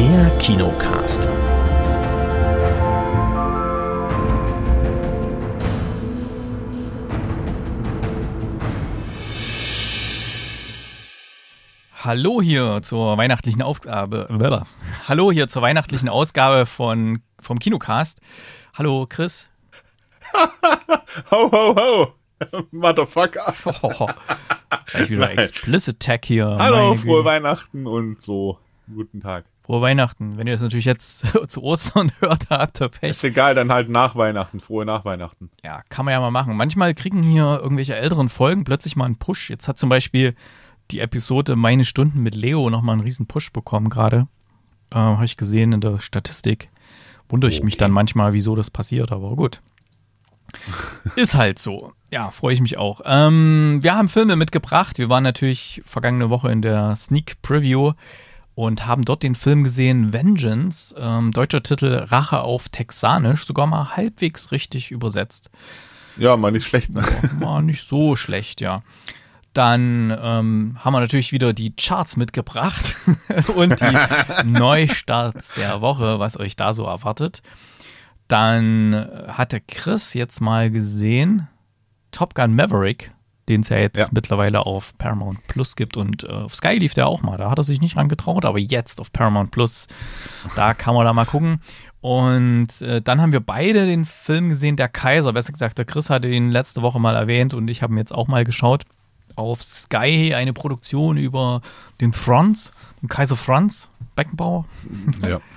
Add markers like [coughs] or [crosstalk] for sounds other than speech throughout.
Der Kinocast. Hallo hier zur weihnachtlichen Aufgabe. Äh, hallo hier zur weihnachtlichen Ausgabe von, vom Kinocast. Hallo Chris. [laughs] ho, ho, ho. [laughs] Motherfucker. [laughs] Oh, gleich wieder Nein. Explicit Tag hier. Hallo, frohe Weihnachten und so. Guten Tag. Frohe Weihnachten. Wenn ihr das natürlich jetzt [laughs] zu Ostern [laughs] hört, habt ihr Pech. Ist egal, dann halt nach Weihnachten. Frohe nach Weihnachten. Ja, kann man ja mal machen. Manchmal kriegen hier irgendwelche älteren Folgen plötzlich mal einen Push. Jetzt hat zum Beispiel die Episode Meine Stunden mit Leo nochmal einen riesen Push bekommen gerade. Äh, Habe ich gesehen in der Statistik. Wundere ich okay. mich dann manchmal, wieso das passiert, aber gut. [laughs] Ist halt so. Ja, freue ich mich auch. Ähm, wir haben Filme mitgebracht. Wir waren natürlich vergangene Woche in der Sneak Preview und haben dort den Film gesehen Vengeance. Ähm, deutscher Titel Rache auf Texanisch. Sogar mal halbwegs richtig übersetzt. Ja, mal nicht schlecht. Ne? War nicht so schlecht, ja. Dann ähm, haben wir natürlich wieder die Charts mitgebracht [laughs] und die [laughs] Neustarts der Woche, was euch da so erwartet. Dann hat der Chris jetzt mal gesehen Top Gun Maverick, den es ja jetzt ja. mittlerweile auf Paramount Plus gibt und äh, auf Sky lief der auch mal. Da hat er sich nicht dran getraut, aber jetzt auf Paramount Plus, da kann man da mal gucken. Und äh, dann haben wir beide den Film gesehen, Der Kaiser. Besser gesagt, der Chris hatte ihn letzte Woche mal erwähnt und ich habe ihn jetzt auch mal geschaut auf Sky eine Produktion über den Franz, den Kaiser Franz Beckenbauer. Ja. [laughs]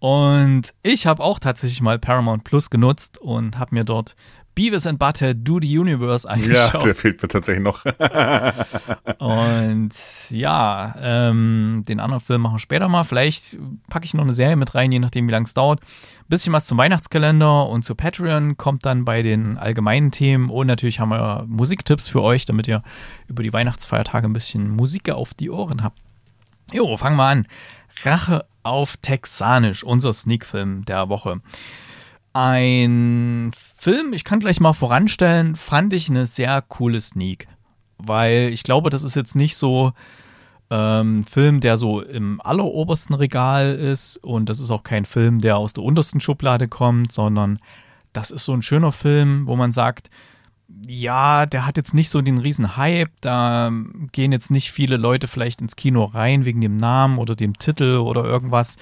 Und ich habe auch tatsächlich mal Paramount Plus genutzt und habe mir dort Beavis and Butthead Do the Universe angeschaut. Ja, der fehlt mir tatsächlich noch. [laughs] und ja, ähm, den anderen Film machen wir später mal. Vielleicht packe ich noch eine Serie mit rein, je nachdem, wie lange es dauert. Ein bisschen was zum Weihnachtskalender und zu Patreon kommt dann bei den allgemeinen Themen. Und natürlich haben wir Musiktipps für euch, damit ihr über die Weihnachtsfeiertage ein bisschen Musik auf die Ohren habt. Jo, fangen wir an. Rache auf Texanisch, unser Sneak-Film der Woche. Ein Film, ich kann gleich mal voranstellen, fand ich eine sehr coole Sneak. Weil ich glaube, das ist jetzt nicht so ein ähm, Film, der so im allerobersten Regal ist. Und das ist auch kein Film, der aus der untersten Schublade kommt, sondern das ist so ein schöner Film, wo man sagt, ja, der hat jetzt nicht so den riesen Hype, da gehen jetzt nicht viele Leute vielleicht ins Kino rein wegen dem Namen oder dem Titel oder irgendwas.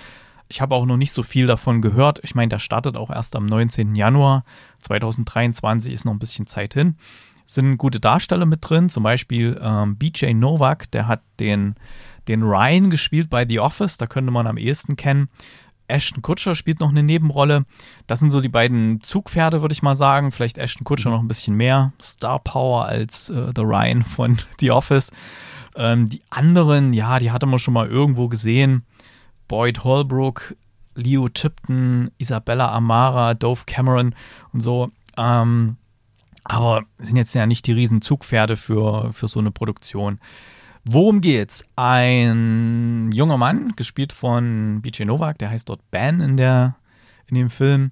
Ich habe auch noch nicht so viel davon gehört. Ich meine, der startet auch erst am 19. Januar 2023, ist noch ein bisschen Zeit hin. Es sind gute Darsteller mit drin, zum Beispiel ähm, BJ Novak, der hat den, den Ryan gespielt bei The Office, da könnte man am ehesten kennen. Ashton Kutscher spielt noch eine Nebenrolle. Das sind so die beiden Zugpferde, würde ich mal sagen. Vielleicht Ashton Kutscher noch ein bisschen mehr Star Power als äh, The Ryan von [laughs] The Office. Ähm, die anderen, ja, die hatte man schon mal irgendwo gesehen. Boyd Holbrook, Leo Tipton, Isabella Amara, Dove Cameron und so. Ähm, aber sind jetzt ja nicht die riesen Zugpferde für, für so eine Produktion. Worum geht's? Ein junger Mann, gespielt von BJ Novak, der heißt dort Ben in, der, in dem Film,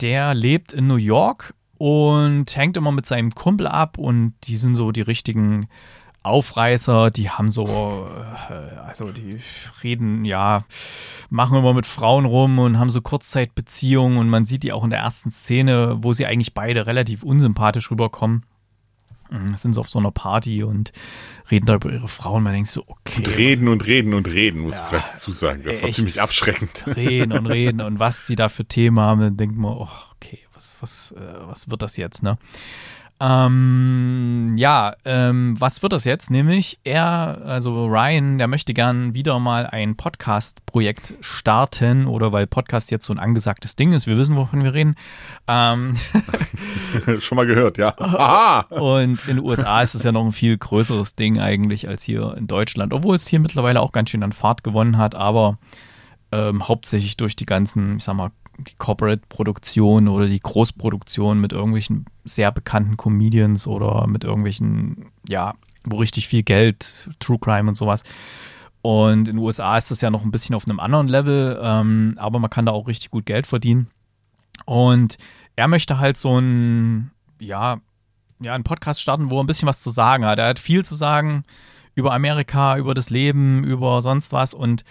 der lebt in New York und hängt immer mit seinem Kumpel ab und die sind so die richtigen Aufreißer, die haben so, äh, also die reden, ja, machen immer mit Frauen rum und haben so Kurzzeitbeziehungen und man sieht die auch in der ersten Szene, wo sie eigentlich beide relativ unsympathisch rüberkommen. Mhm, sind so auf so einer Party und reden da über ihre Frauen. Man denkt so, okay. Und reden und reden und reden, muss ja, ich vielleicht dazu sagen. Das war ziemlich abschreckend. Reden und reden und was sie da für Themen haben, dann denkt man, oh, okay, was, was, äh, was wird das jetzt, ne? Ähm, ja, ähm, was wird das jetzt? Nämlich er, also Ryan, der möchte gern wieder mal ein Podcast-Projekt starten oder weil Podcast jetzt so ein angesagtes Ding ist. Wir wissen, wovon wir reden. Ähm, [laughs] Schon mal gehört, ja. Aha. Und in den USA ist es ja noch ein viel größeres Ding eigentlich als hier in Deutschland, obwohl es hier mittlerweile auch ganz schön an Fahrt gewonnen hat, aber ähm, hauptsächlich durch die ganzen, ich sag mal, die Corporate-Produktion oder die Großproduktion mit irgendwelchen sehr bekannten Comedians oder mit irgendwelchen, ja, wo richtig viel Geld, True Crime und sowas. Und in den USA ist das ja noch ein bisschen auf einem anderen Level, ähm, aber man kann da auch richtig gut Geld verdienen. Und er möchte halt so ein, ja, ja, einen Podcast starten, wo er ein bisschen was zu sagen hat. Er hat viel zu sagen über Amerika, über das Leben, über sonst was und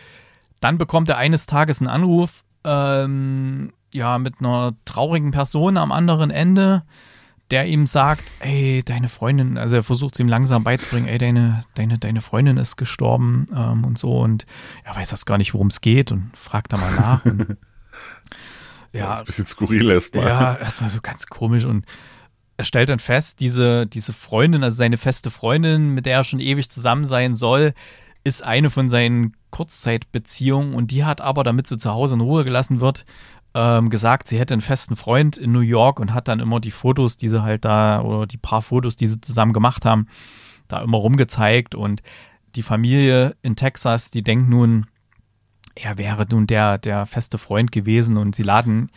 Dann bekommt er eines Tages einen Anruf, ähm, ja, mit einer traurigen Person am anderen Ende, der ihm sagt, ey, deine Freundin, also er versucht es ihm langsam beizubringen, ey, deine, deine, deine Freundin ist gestorben ähm, und so und er weiß das gar nicht, worum es geht und fragt da mal nach. Und, [laughs] ja, ja ein bisschen skurril erstmal. Ja, erstmal so ganz komisch und er stellt dann fest, diese, diese Freundin, also seine feste Freundin, mit der er schon ewig zusammen sein soll, ist eine von seinen Kurzzeitbeziehungen und die hat aber, damit sie zu Hause in Ruhe gelassen wird, ähm, gesagt, sie hätte einen festen Freund in New York und hat dann immer die Fotos, die sie halt da, oder die paar Fotos, die sie zusammen gemacht haben, da immer rumgezeigt. Und die Familie in Texas, die denkt nun, er wäre nun der, der feste Freund gewesen und sie laden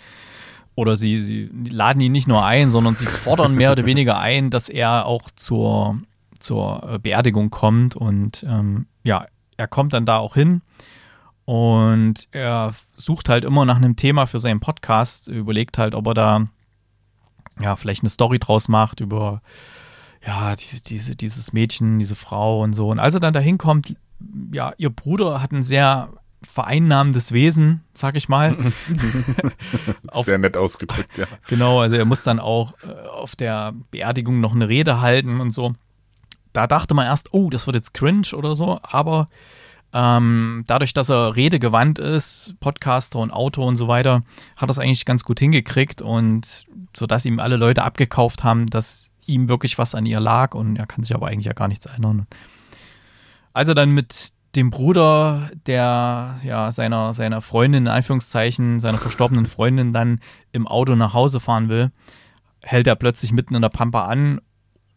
oder sie, sie laden ihn nicht nur ein, sondern sie fordern mehr oder weniger ein, dass er auch zur, zur Beerdigung kommt. Und ähm, ja, er kommt dann da auch hin und er sucht halt immer nach einem Thema für seinen Podcast, überlegt halt, ob er da ja vielleicht eine Story draus macht über ja, diese, diese, dieses Mädchen, diese Frau und so. Und als er dann da hinkommt, ja, ihr Bruder hat ein sehr vereinnahmendes Wesen, sag ich mal. [laughs] sehr nett ausgedrückt, ja. Genau, also er muss dann auch äh, auf der Beerdigung noch eine Rede halten und so. Da dachte man erst, oh, das wird jetzt cringe oder so, aber ähm, dadurch, dass er redegewandt ist, Podcaster und Autor und so weiter, hat er es eigentlich ganz gut hingekriegt und sodass ihm alle Leute abgekauft haben, dass ihm wirklich was an ihr lag und er kann sich aber eigentlich ja gar nichts erinnern. Als er dann mit dem Bruder der ja seiner seiner Freundin in Anführungszeichen seiner verstorbenen Freundin dann im Auto nach Hause fahren will, hält er plötzlich mitten in der Pampa an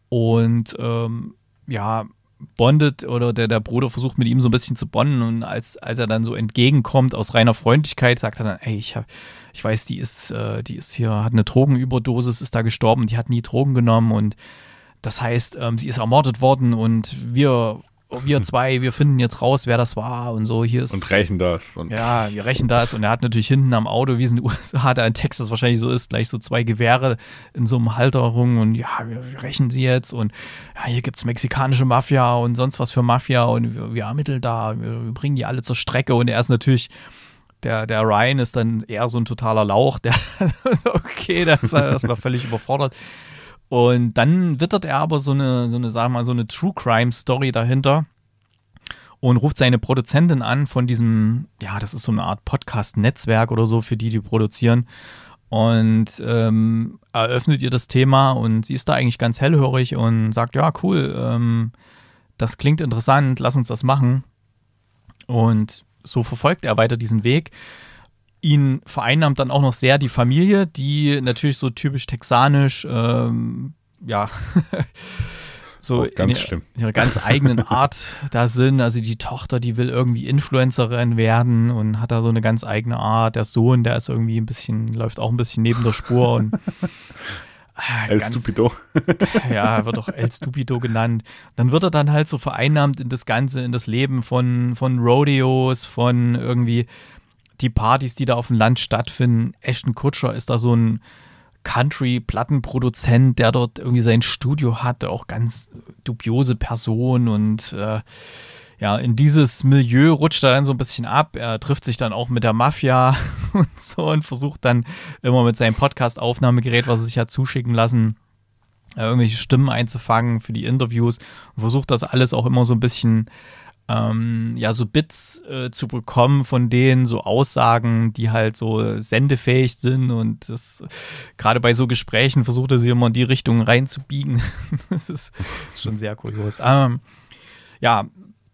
und ähm, ja bondet oder der, der Bruder versucht mit ihm so ein bisschen zu bonden und als, als er dann so entgegenkommt aus reiner Freundlichkeit, sagt er dann, ey, ich, hab, ich weiß, die ist, äh, die ist hier, hat eine Drogenüberdosis, ist da gestorben, die hat nie Drogen genommen und das heißt, ähm, sie ist ermordet worden und wir wir [laughs] zwei, wir finden jetzt raus, wer das war und so. Hier ist, und rächen das. Und ja, wir rächen das. Und er hat natürlich hinten am Auto, wie es in den [laughs] USA, da in Texas wahrscheinlich so ist, gleich so zwei Gewehre in so einem Halterung und ja, wir rächen sie jetzt und ja, hier gibt es mexikanische Mafia und sonst was für Mafia und wir, wir ermitteln da, wir, wir bringen die alle zur Strecke und er ist natürlich der, der Ryan ist dann eher so ein totaler Lauch, der [laughs] okay, das, das war völlig überfordert. Und dann wittert er aber so eine, so eine, sagen mal, so eine True Crime Story dahinter und ruft seine Produzentin an von diesem, ja, das ist so eine Art Podcast-Netzwerk oder so, für die, die produzieren. Und ähm, eröffnet ihr das Thema und sie ist da eigentlich ganz hellhörig und sagt, ja, cool, ähm, das klingt interessant, lass uns das machen. Und so verfolgt er weiter diesen Weg ihn vereinnahmt dann auch noch sehr die Familie, die natürlich so typisch texanisch, ähm, ja, [laughs] so oh, ganz in, ihrer ganz eigenen [laughs] Art da sind. Also die Tochter, die will irgendwie Influencerin werden und hat da so eine ganz eigene Art. Der Sohn, der ist irgendwie ein bisschen, läuft auch ein bisschen neben der Spur und [laughs] Ah, El Stupido. ja, wird auch El Stupido genannt. Dann wird er dann halt so vereinnahmt in das Ganze, in das Leben von, von Rodeos, von irgendwie die Partys, die da auf dem Land stattfinden. Ashton Kutscher ist da so ein Country-Plattenproduzent, der dort irgendwie sein Studio hat, auch ganz dubiose Person und äh, ja, in dieses Milieu rutscht er dann so ein bisschen ab. Er trifft sich dann auch mit der Mafia [laughs] und so und versucht dann immer mit seinem Podcast-Aufnahmegerät, was er sich hat zuschicken lassen, äh, irgendwelche Stimmen einzufangen für die Interviews und versucht das alles auch immer so ein bisschen ähm, ja, so Bits äh, zu bekommen von denen, so Aussagen, die halt so sendefähig sind und das gerade bei so Gesprächen versucht er sie immer in die Richtung reinzubiegen. [laughs] das ist schon sehr kurios. Ähm, ja,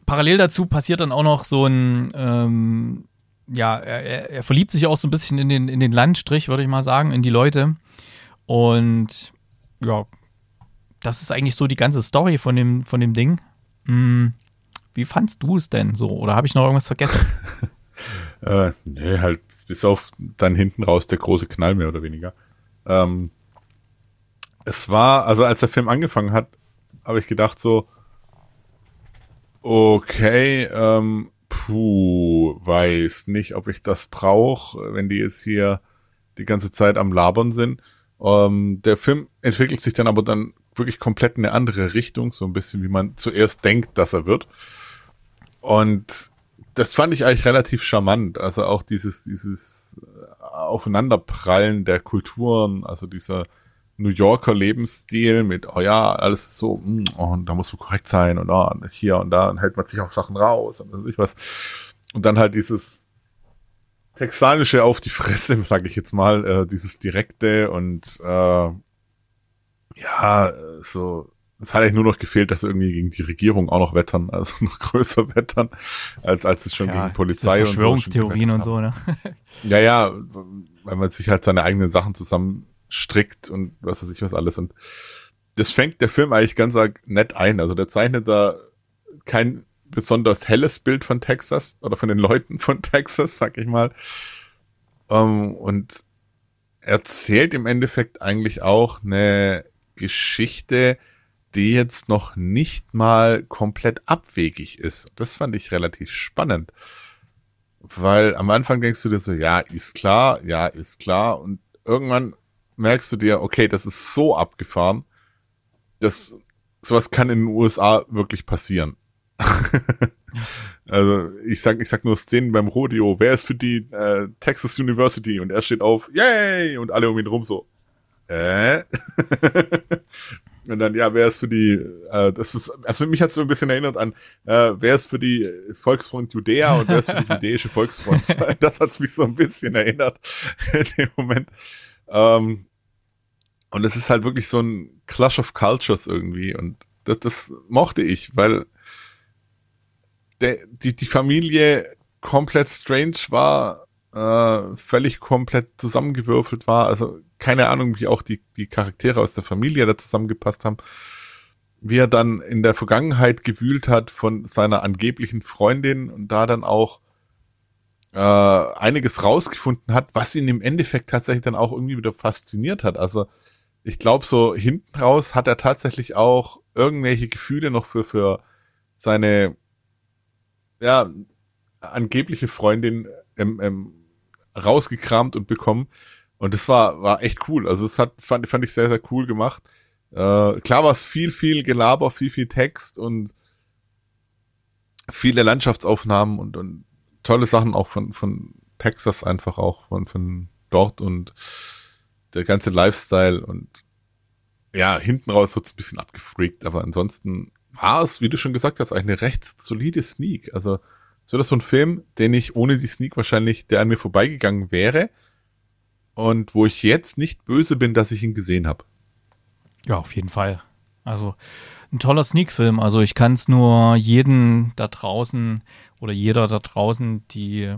parallel dazu passiert dann auch noch so ein, ähm, ja, er, er, verliebt sich auch so ein bisschen in den, in den Landstrich, würde ich mal sagen, in die Leute. Und ja, das ist eigentlich so die ganze Story von dem, von dem Ding. Mm. Wie fandst du es denn so? Oder habe ich noch irgendwas vergessen? [laughs] äh, nee, halt bis auf dann hinten raus der große Knall mehr oder weniger. Ähm, es war, also als der Film angefangen hat, habe ich gedacht so, okay, ähm, puh, weiß nicht, ob ich das brauche, wenn die jetzt hier die ganze Zeit am Labern sind. Ähm, der Film entwickelt sich dann aber dann wirklich komplett in eine andere Richtung, so ein bisschen wie man zuerst denkt, dass er wird. Und das fand ich eigentlich relativ charmant. Also auch dieses, dieses Aufeinanderprallen der Kulturen, also dieser New Yorker Lebensstil mit, oh ja, alles ist so, mm, oh, und da muss man korrekt sein und oh, hier und da und hält man sich auch Sachen raus und weiß ich was. Und dann halt dieses texanische auf die Fresse, [laughs] sage ich jetzt mal, äh, dieses direkte und äh, ja, so es hat eigentlich nur noch gefehlt, dass irgendwie gegen die Regierung auch noch wettern, also [laughs] noch größer wettern, als, als es schon ja, gegen Polizei und so. Verschwörungstheorien und so, ne? Ja, ja, weil man sich halt seine eigenen Sachen zusammenstrickt und was weiß ich was alles. Und das fängt der Film eigentlich ganz nett ein. Also der zeichnet da kein besonders helles Bild von Texas oder von den Leuten von [laughs] Texas, sag ich mal. Um, ähm, und erzählt im Endeffekt eigentlich auch eine Geschichte, die jetzt noch nicht mal komplett abwegig ist. Das fand ich relativ spannend. Weil am Anfang denkst du dir so, ja, ist klar, ja, ist klar. Und irgendwann merkst du dir, okay, das ist so abgefahren, dass sowas kann in den USA wirklich passieren. [laughs] also ich sag, ich sag nur Szenen beim Rodeo. Wer ist für die äh, Texas University? Und er steht auf, yay! Und alle um ihn rum so, äh? [laughs] Und dann, ja, wer ist für die, äh, das ist, also mich hat es so ein bisschen erinnert an, äh, wer ist für die Volksfront Judäa und wer ist für die [laughs] jüdische Volksfront. [laughs] das hat mich so ein bisschen erinnert in dem Moment. Ähm, und es ist halt wirklich so ein Clash of Cultures irgendwie und das, das mochte ich, weil der, die, die Familie komplett strange war, äh, völlig komplett zusammengewürfelt war. Also keine Ahnung, wie auch die, die Charaktere aus der Familie da zusammengepasst haben. Wie er dann in der Vergangenheit gewühlt hat von seiner angeblichen Freundin und da dann auch äh, einiges rausgefunden hat, was ihn im Endeffekt tatsächlich dann auch irgendwie wieder fasziniert hat. Also ich glaube, so hinten raus hat er tatsächlich auch irgendwelche Gefühle noch für, für seine ja, angebliche Freundin ähm, ähm, rausgekramt und bekommen. Und das war, war echt cool. Also es hat, fand, fand ich sehr, sehr cool gemacht. Äh, klar war es viel, viel Gelaber, viel, viel Text und viele Landschaftsaufnahmen und, und tolle Sachen auch von, von Texas einfach auch, von, von dort und der ganze Lifestyle und ja, hinten raus wird's ein bisschen abgefreakt, aber ansonsten war es, wie du schon gesagt hast, eine recht solide Sneak. Also, so das so ein Film, den ich ohne die Sneak wahrscheinlich, der an mir vorbeigegangen wäre und wo ich jetzt nicht böse bin, dass ich ihn gesehen habe. Ja, auf jeden Fall. Also ein toller Sneak-Film. Also ich kann es nur jeden da draußen oder jeder da draußen, die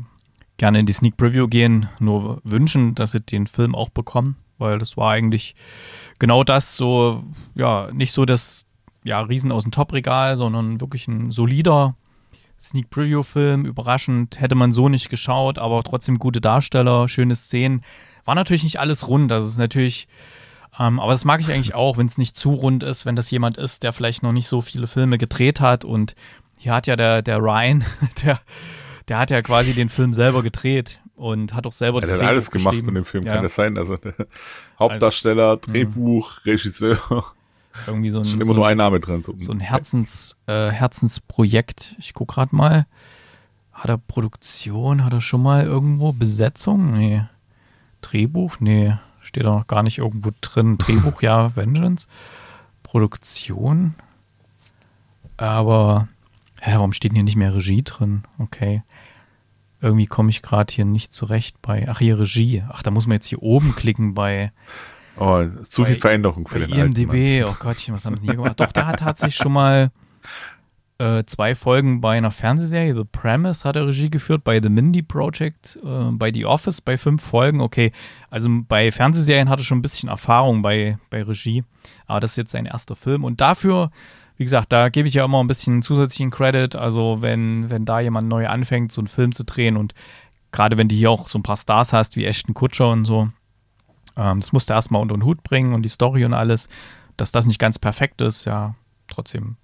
gerne in die Sneak Preview gehen, nur wünschen, dass sie den Film auch bekommen, weil das war eigentlich genau das so, ja, nicht so das ja, Riesen aus dem Top-Regal, sondern wirklich ein solider Sneak Preview-Film. Überraschend hätte man so nicht geschaut, aber trotzdem gute Darsteller, schöne Szenen. War natürlich nicht alles rund, das ist natürlich, ähm, aber das mag ich eigentlich auch, wenn es nicht zu rund ist, wenn das jemand ist, der vielleicht noch nicht so viele Filme gedreht hat und hier hat ja der, der Ryan, [laughs] der, der hat ja quasi den Film selber gedreht und hat auch selber ja, das Der hat alles gemacht von dem Film, ja. kann das sein? Also Hauptdarsteller, also, Drehbuch, mh. Regisseur. Irgendwie so ein, immer so nur ein Name drin. So ein Herzens, äh, Herzensprojekt. Ich gucke gerade mal. Hat er Produktion? Hat er schon mal irgendwo Besetzung? Nee. Drehbuch? Nee, steht da noch gar nicht irgendwo drin. [laughs] Drehbuch, ja, Vengeance. Produktion. Aber, hä, warum steht hier nicht mehr Regie drin? Okay. Irgendwie komme ich gerade hier nicht zurecht bei. Ach, hier Regie. Ach, da muss man jetzt hier oben klicken bei. Oh, zu viel Veränderung für den IMDb. Alten, oh Gott, was haben sie nie gemacht? Doch, da hat tatsächlich schon mal äh, zwei Folgen bei einer Fernsehserie. The Premise hat er Regie geführt, bei The Mindy Project, äh, bei The Office bei fünf Folgen. Okay, also bei Fernsehserien hat er schon ein bisschen Erfahrung bei, bei Regie, aber das ist jetzt sein erster Film. Und dafür, wie gesagt, da gebe ich ja immer ein bisschen zusätzlichen Credit. Also wenn, wenn da jemand neu anfängt, so einen Film zu drehen und gerade wenn du hier auch so ein paar Stars hast, wie Ashton Kutscher und so, ähm, das musst du erstmal unter den Hut bringen und die Story und alles, dass das nicht ganz perfekt ist, ja, trotzdem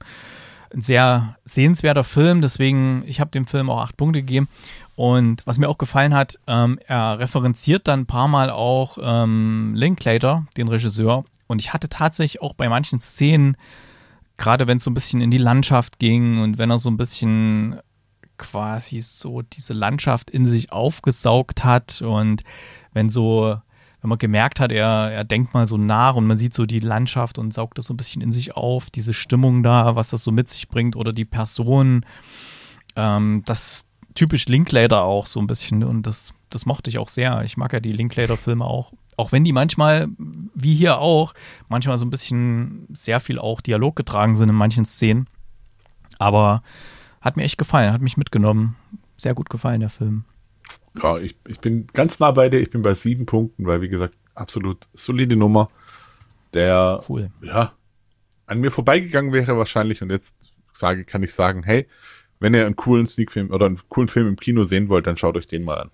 ein sehr sehenswerter Film, deswegen, ich habe dem Film auch acht Punkte gegeben. Und was mir auch gefallen hat, ähm, er referenziert dann ein paar Mal auch ähm, Linklater, den Regisseur. Und ich hatte tatsächlich auch bei manchen Szenen, gerade wenn es so ein bisschen in die Landschaft ging und wenn er so ein bisschen quasi so diese Landschaft in sich aufgesaugt hat und wenn so, wenn man gemerkt hat, er, er denkt mal so nach und man sieht so die Landschaft und saugt das so ein bisschen in sich auf, diese Stimmung da, was das so mit sich bringt oder die Person, ähm, das typisch Linklater auch so ein bisschen und das, das mochte ich auch sehr. Ich mag ja die Linklater-Filme auch. Auch wenn die manchmal, wie hier auch, manchmal so ein bisschen sehr viel auch Dialog getragen sind in manchen Szenen. Aber hat mir echt gefallen, hat mich mitgenommen. Sehr gut gefallen, der Film. Ja, ich, ich bin ganz nah bei dir. Ich bin bei sieben Punkten, weil, wie gesagt, absolut solide Nummer. Der, cool. ja, an mir vorbeigegangen wäre wahrscheinlich und jetzt sage, kann ich sagen, hey, wenn ihr einen coolen Sneakfilm oder einen coolen Film im Kino sehen wollt, dann schaut euch den mal an.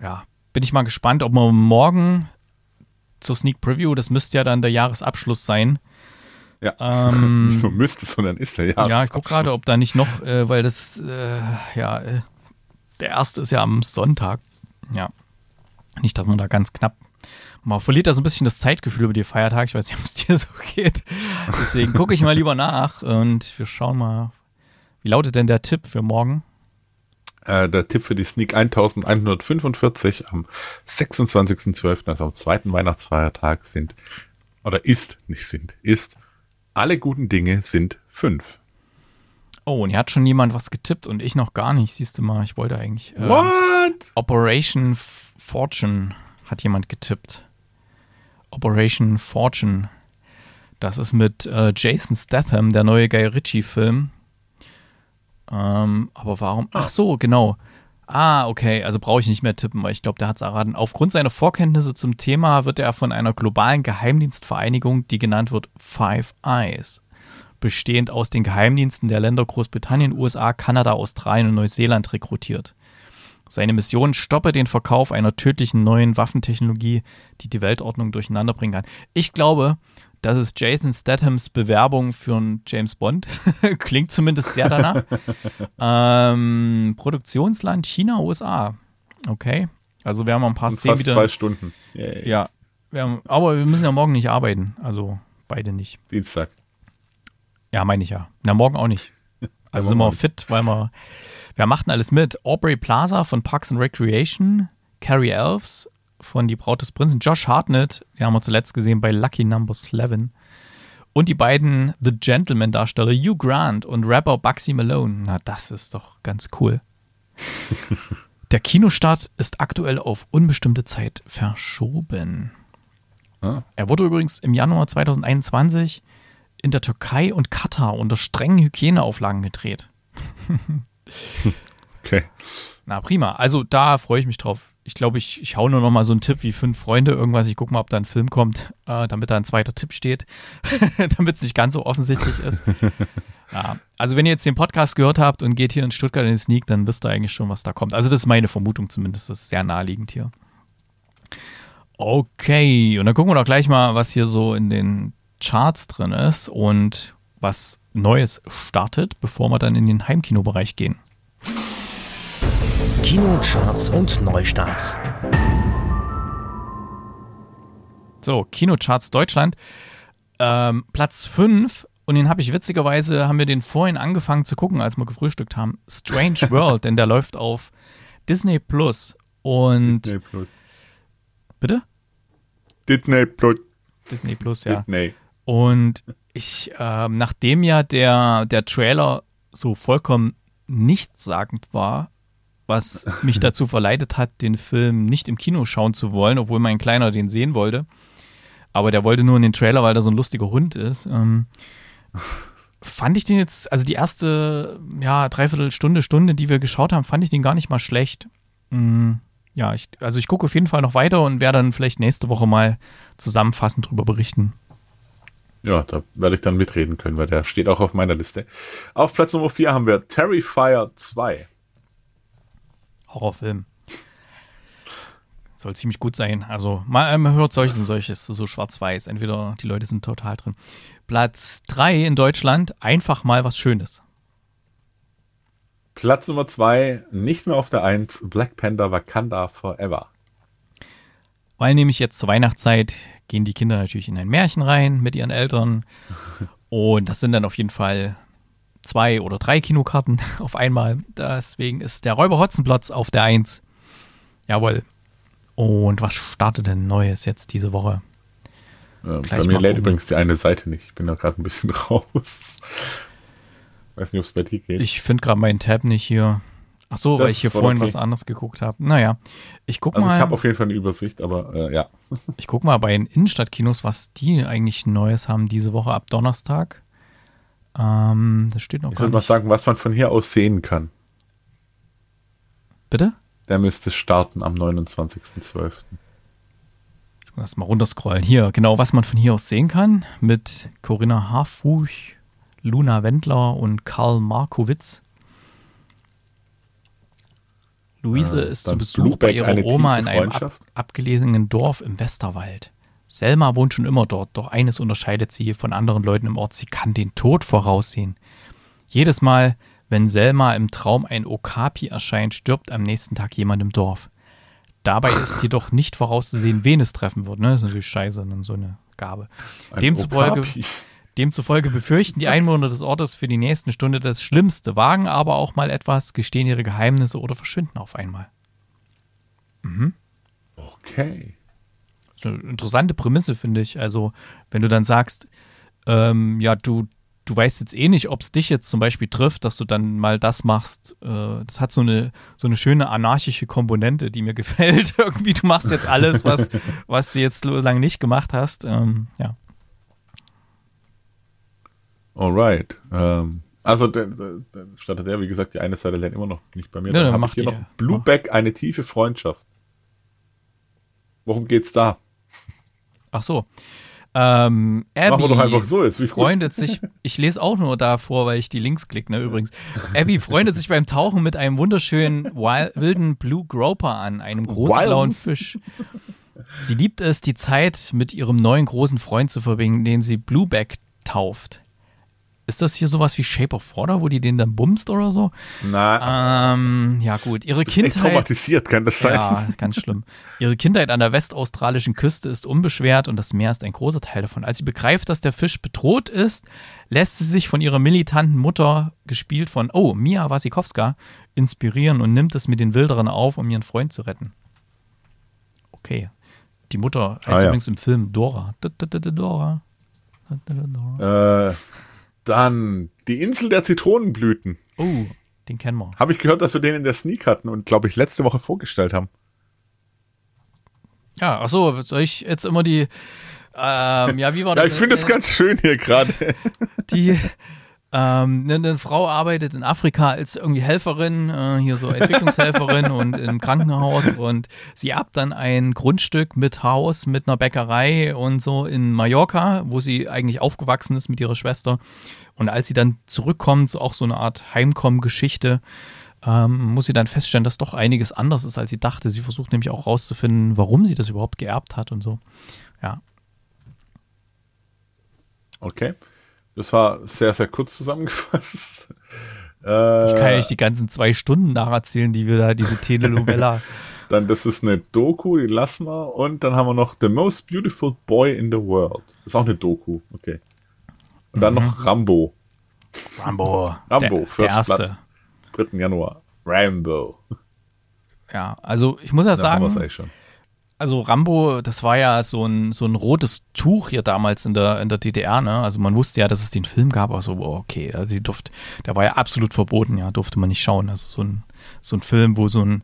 Ja, bin ich mal gespannt, ob wir morgen zur Sneak Preview, das müsste ja dann der Jahresabschluss sein. Ja, ähm, [laughs] nicht nur müsste, sondern ist der Jahresabschluss. Ja, ich gucke gerade, ob da nicht noch, äh, weil das, äh, ja, äh, der erste ist ja am Sonntag. Ja, nicht, dass man da ganz knapp man verliert da so ein bisschen das Zeitgefühl über die Feiertage. Ich weiß nicht, ob es [laughs] dir so geht. Deswegen gucke ich mal lieber nach und wir schauen mal, wie lautet denn der Tipp für morgen? Äh, der Tipp für die Sneak 1145 am 26.12., also am zweiten Weihnachtsfeiertag, sind, oder ist, nicht sind, ist, alle guten Dinge sind fünf. Oh, und hier hat schon jemand was getippt und ich noch gar nicht. Siehst du mal, ich wollte eigentlich. Äh, What? Operation Fortune hat jemand getippt. Operation Fortune. Das ist mit äh, Jason Statham, der neue Guy Ritchie-Film. Ähm, aber warum? Ach so, genau. Ah, okay, also brauche ich nicht mehr tippen, weil ich glaube, der hat es erraten. Aufgrund seiner Vorkenntnisse zum Thema wird er von einer globalen Geheimdienstvereinigung, die genannt wird Five Eyes, bestehend aus den Geheimdiensten der Länder Großbritannien, USA, Kanada, Australien und Neuseeland rekrutiert. Seine Mission stoppe den Verkauf einer tödlichen neuen Waffentechnologie, die die Weltordnung durcheinander bringen kann. Ich glaube, das ist Jason Stathams Bewerbung für einen James Bond. [laughs] Klingt zumindest sehr danach. [laughs] ähm, Produktionsland China, USA. Okay. Also wir haben ein paar Und Szenen wieder. zwei Stunden. Yay. Ja. Wir haben, aber wir müssen ja morgen nicht arbeiten. Also beide nicht. Dienstag. Ja, meine ich ja. Na, morgen auch nicht. [laughs] Also sind wir fit, weil wir. Wir machten alles mit. Aubrey Plaza von Parks and Recreation, Carrie Elves, von Die Braut des Prinzen, Josh Hartnett, den haben wir zuletzt gesehen bei Lucky Number 11. Und die beiden The Gentleman-Darsteller Hugh Grant und Rapper Bugsy Malone. Na, das ist doch ganz cool. [laughs] Der Kinostart ist aktuell auf unbestimmte Zeit verschoben. Ah. Er wurde übrigens im Januar 2021 in der Türkei und Katar unter strengen Hygieneauflagen gedreht. [laughs] okay. Na prima. Also da freue ich mich drauf ich glaube, ich, ich hau nur noch mal so einen Tipp wie fünf Freunde, irgendwas. Ich gucke mal, ob da ein Film kommt, äh, damit da ein zweiter Tipp steht, [laughs] damit es nicht ganz so offensichtlich ist. ja, also wenn ihr jetzt den Podcast gehört habt und geht hier in Stuttgart in den Sneak, dann wisst ihr eigentlich schon, was da kommt. Also das ist meine Vermutung zumindest. Das ist sehr naheliegend hier. Okay, und dann gucken wir doch gleich mal, was hier so in den Charts drin ist und was Neues startet, bevor wir dann in den Heimkinobereich gehen. Kinocharts und Neustarts. So, Kinocharts Deutschland. Ähm, Platz 5, und den habe ich witzigerweise, haben wir den vorhin angefangen zu gucken, als wir gefrühstückt haben. Strange [laughs] World, denn der läuft auf Disney Plus. Und. Disney Plus. Bitte? Disney Plus. Disney Plus, ja. Disney. Und ich, ähm, nachdem ja der, der Trailer so vollkommen nichtssagend war, was mich [laughs] dazu verleitet hat, den Film nicht im Kino schauen zu wollen, obwohl mein Kleiner den sehen wollte. Aber der wollte nur in den Trailer, weil da so ein lustiger Hund ist. Ähm, fand ich den jetzt, also die erste, ja, Dreiviertelstunde, Stunde, die wir geschaut haben, fand ich den gar nicht mal schlecht. Mhm. Ja, ich, also ich gucke auf jeden Fall noch weiter und werde dann vielleicht nächste Woche mal zusammenfassend drüber berichten. Ja, da werde ich dann mitreden können, weil der steht auch auf meiner Liste. Auf Platz Nummer 4 haben wir Terrifier 2. Horrorfilm. Soll ziemlich gut sein. Also, man, man hört solches und solches, so schwarz-weiß. Entweder die Leute sind total drin. Platz 3 in Deutschland, einfach mal was Schönes. Platz Nummer 2, nicht mehr auf der 1, Black Panther Wakanda Forever. Weil nämlich jetzt zur Weihnachtszeit gehen die Kinder natürlich in ein Märchen rein mit ihren Eltern. [laughs] Und das sind dann auf jeden Fall zwei oder drei Kinokarten [laughs] auf einmal. Deswegen ist der Räuber Hotzenplotz auf der 1. Jawohl. Und was startet denn Neues jetzt diese Woche? Ja, bei mir lädt übrigens die eine Seite nicht. Ich bin da gerade ein bisschen [laughs] raus. Weiß nicht, ob es bei dir geht. Ich finde gerade meinen Tab nicht hier. Ach so, das weil ich hier vorhin okay. was anderes geguckt habe. Naja, ich guck also mal. Ich habe auf jeden Fall eine Übersicht, aber äh, ja. [laughs] ich guck mal bei den Innenstadtkinos, was die eigentlich Neues haben diese Woche ab Donnerstag. Ähm, das steht noch ich gar nicht. Mal sagen, was man von hier aus sehen kann. Bitte? Der müsste starten am 29.12. Ich muss mal runterscrollen. Hier, genau, was man von hier aus sehen kann. Mit Corinna Harfuch, Luna Wendler und Karl Markowitz. Luise äh, ist zu Besuch Blueback bei ihrer Oma in einem ab abgelegenen Dorf im Westerwald. Selma wohnt schon immer dort, doch eines unterscheidet sie von anderen Leuten im Ort, sie kann den Tod voraussehen. Jedes Mal, wenn Selma im Traum ein Okapi erscheint, stirbt am nächsten Tag jemand im Dorf. Dabei [laughs] ist jedoch nicht vorauszusehen, wen es treffen wird. Ne? Das ist natürlich scheiße, dann so eine Gabe. Demzufolge. Demzufolge befürchten die Einwohner des Ortes für die nächsten Stunde das Schlimmste, wagen aber auch mal etwas, gestehen ihre Geheimnisse oder verschwinden auf einmal. Mhm. Okay. Das ist eine interessante Prämisse, finde ich. Also, wenn du dann sagst, ähm, ja, du, du weißt jetzt eh nicht, ob es dich jetzt zum Beispiel trifft, dass du dann mal das machst. Äh, das hat so eine, so eine schöne anarchische Komponente, die mir [laughs] gefällt. Irgendwie, du machst jetzt alles, was, was du jetzt so lange nicht gemacht hast. Ähm, ja. Alright. Ähm, also der, der, wie gesagt, die eine Seite lernt immer noch nicht bei mir. Ja, dann, dann habe ich hier noch Blueback, eine tiefe Freundschaft. Worum geht's da? Ach so. Ähm, Abby Machen wir doch einfach so jetzt. Wie freundet sich, ich lese auch nur davor, weil ich die Links klicke, ne, übrigens. Abby freundet sich beim Tauchen mit einem wunderschönen wild, wilden Blue Groper an, einem großen wild. blauen Fisch. Sie liebt es, die Zeit mit ihrem neuen großen Freund zu verbringen, den sie Blueback tauft. Ist das hier sowas wie Shape of Water, wo die den dann bumst oder so? Na. Ähm, ja, gut. Ihre Kindheit. Echt traumatisiert kann das sein. Ja, ganz schlimm. Ihre Kindheit an der westaustralischen Küste ist unbeschwert und das Meer ist ein großer Teil davon. Als sie begreift, dass der Fisch bedroht ist, lässt sie sich von ihrer militanten Mutter, gespielt von, oh, Mia Wasikowska, inspirieren und nimmt es mit den Wilderen auf, um ihren Freund zu retten. Okay. Die Mutter heißt ah, ja. übrigens im Film Dora. Dora. Äh. Dann die Insel der Zitronenblüten. Oh, den kennen wir. Habe ich gehört, dass wir den in der Sneak hatten und glaube ich letzte Woche vorgestellt haben. Ja, ach so, soll ich jetzt immer die ähm, ja, wie war das? ja, ich finde es ganz schön hier gerade. Die ähm, eine, eine, Frau arbeitet in Afrika als irgendwie Helferin, äh, hier so Entwicklungshelferin [laughs] und im Krankenhaus und sie erbt dann ein Grundstück mit Haus, mit einer Bäckerei und so in Mallorca, wo sie eigentlich aufgewachsen ist mit ihrer Schwester. Und als sie dann zurückkommt, so auch so eine Art Heimkommen-Geschichte, ähm, muss sie dann feststellen, dass doch einiges anders ist, als sie dachte. Sie versucht nämlich auch rauszufinden, warum sie das überhaupt geerbt hat und so. Ja. Okay. Das war sehr, sehr kurz zusammengefasst. Äh, [laughs] ich kann ja nicht die ganzen zwei Stunden nacherzählen, die wir da, diese Telenovela. [laughs] dann, das ist eine Doku, die lassen wir. Und dann haben wir noch The Most Beautiful Boy in the World. Das ist auch eine Doku, okay. Und dann mhm. noch Rambo. Rambo. [laughs] Rambo, der, der erste. Blatt, 3. Januar. Rambo. Ja, also ich muss ja sagen, also Rambo, das war ja so ein, so ein rotes Tuch hier damals in der, in der DDR, ne? Also man wusste ja, dass es den Film gab, also okay, also die durft, der war ja absolut verboten, ja, durfte man nicht schauen. Also so ein, so ein Film, wo so ein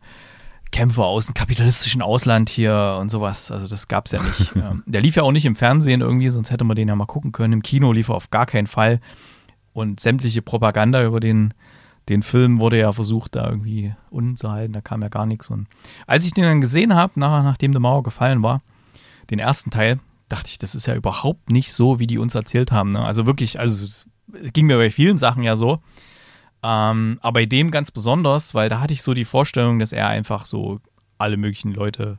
Kämpfer aus dem kapitalistischen Ausland hier und sowas, also das gab es ja nicht. [laughs] der lief ja auch nicht im Fernsehen irgendwie, sonst hätte man den ja mal gucken können. Im Kino lief er auf gar keinen Fall. Und sämtliche Propaganda über den den Film wurde ja versucht, da irgendwie unten zu halten, da kam ja gar nichts. Und als ich den dann gesehen habe, nach, nachdem die Mauer gefallen war, den ersten Teil, dachte ich, das ist ja überhaupt nicht so, wie die uns erzählt haben. Ne? Also wirklich, also es ging mir bei vielen Sachen ja so. Ähm, aber bei dem ganz besonders, weil da hatte ich so die Vorstellung, dass er einfach so alle möglichen Leute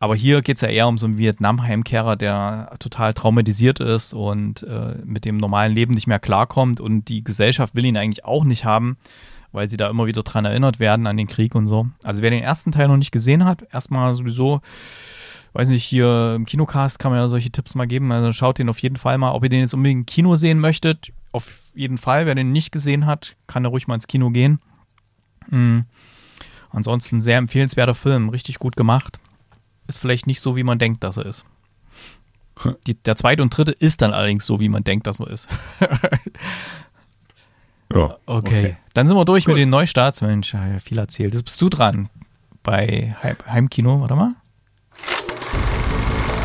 aber hier geht es ja eher um so einen Vietnam-Heimkehrer, der total traumatisiert ist und äh, mit dem normalen Leben nicht mehr klarkommt. Und die Gesellschaft will ihn eigentlich auch nicht haben, weil sie da immer wieder dran erinnert werden an den Krieg und so. Also wer den ersten Teil noch nicht gesehen hat, erstmal sowieso, weiß nicht, hier im Kinocast kann man ja solche Tipps mal geben. Also schaut den auf jeden Fall mal. Ob ihr den jetzt unbedingt im Kino sehen möchtet, auf jeden Fall, wer den nicht gesehen hat, kann da ruhig mal ins Kino gehen. Mhm. Ansonsten sehr empfehlenswerter Film, richtig gut gemacht. Ist vielleicht nicht so, wie man denkt, dass er ist. Die, der zweite und dritte ist dann allerdings so, wie man denkt, dass er ist. [laughs] ja. Okay. okay. Dann sind wir durch Gut. mit den Neustarts. Mensch, ja, viel erzählt. Jetzt bist du dran bei Heimkino, warte mal.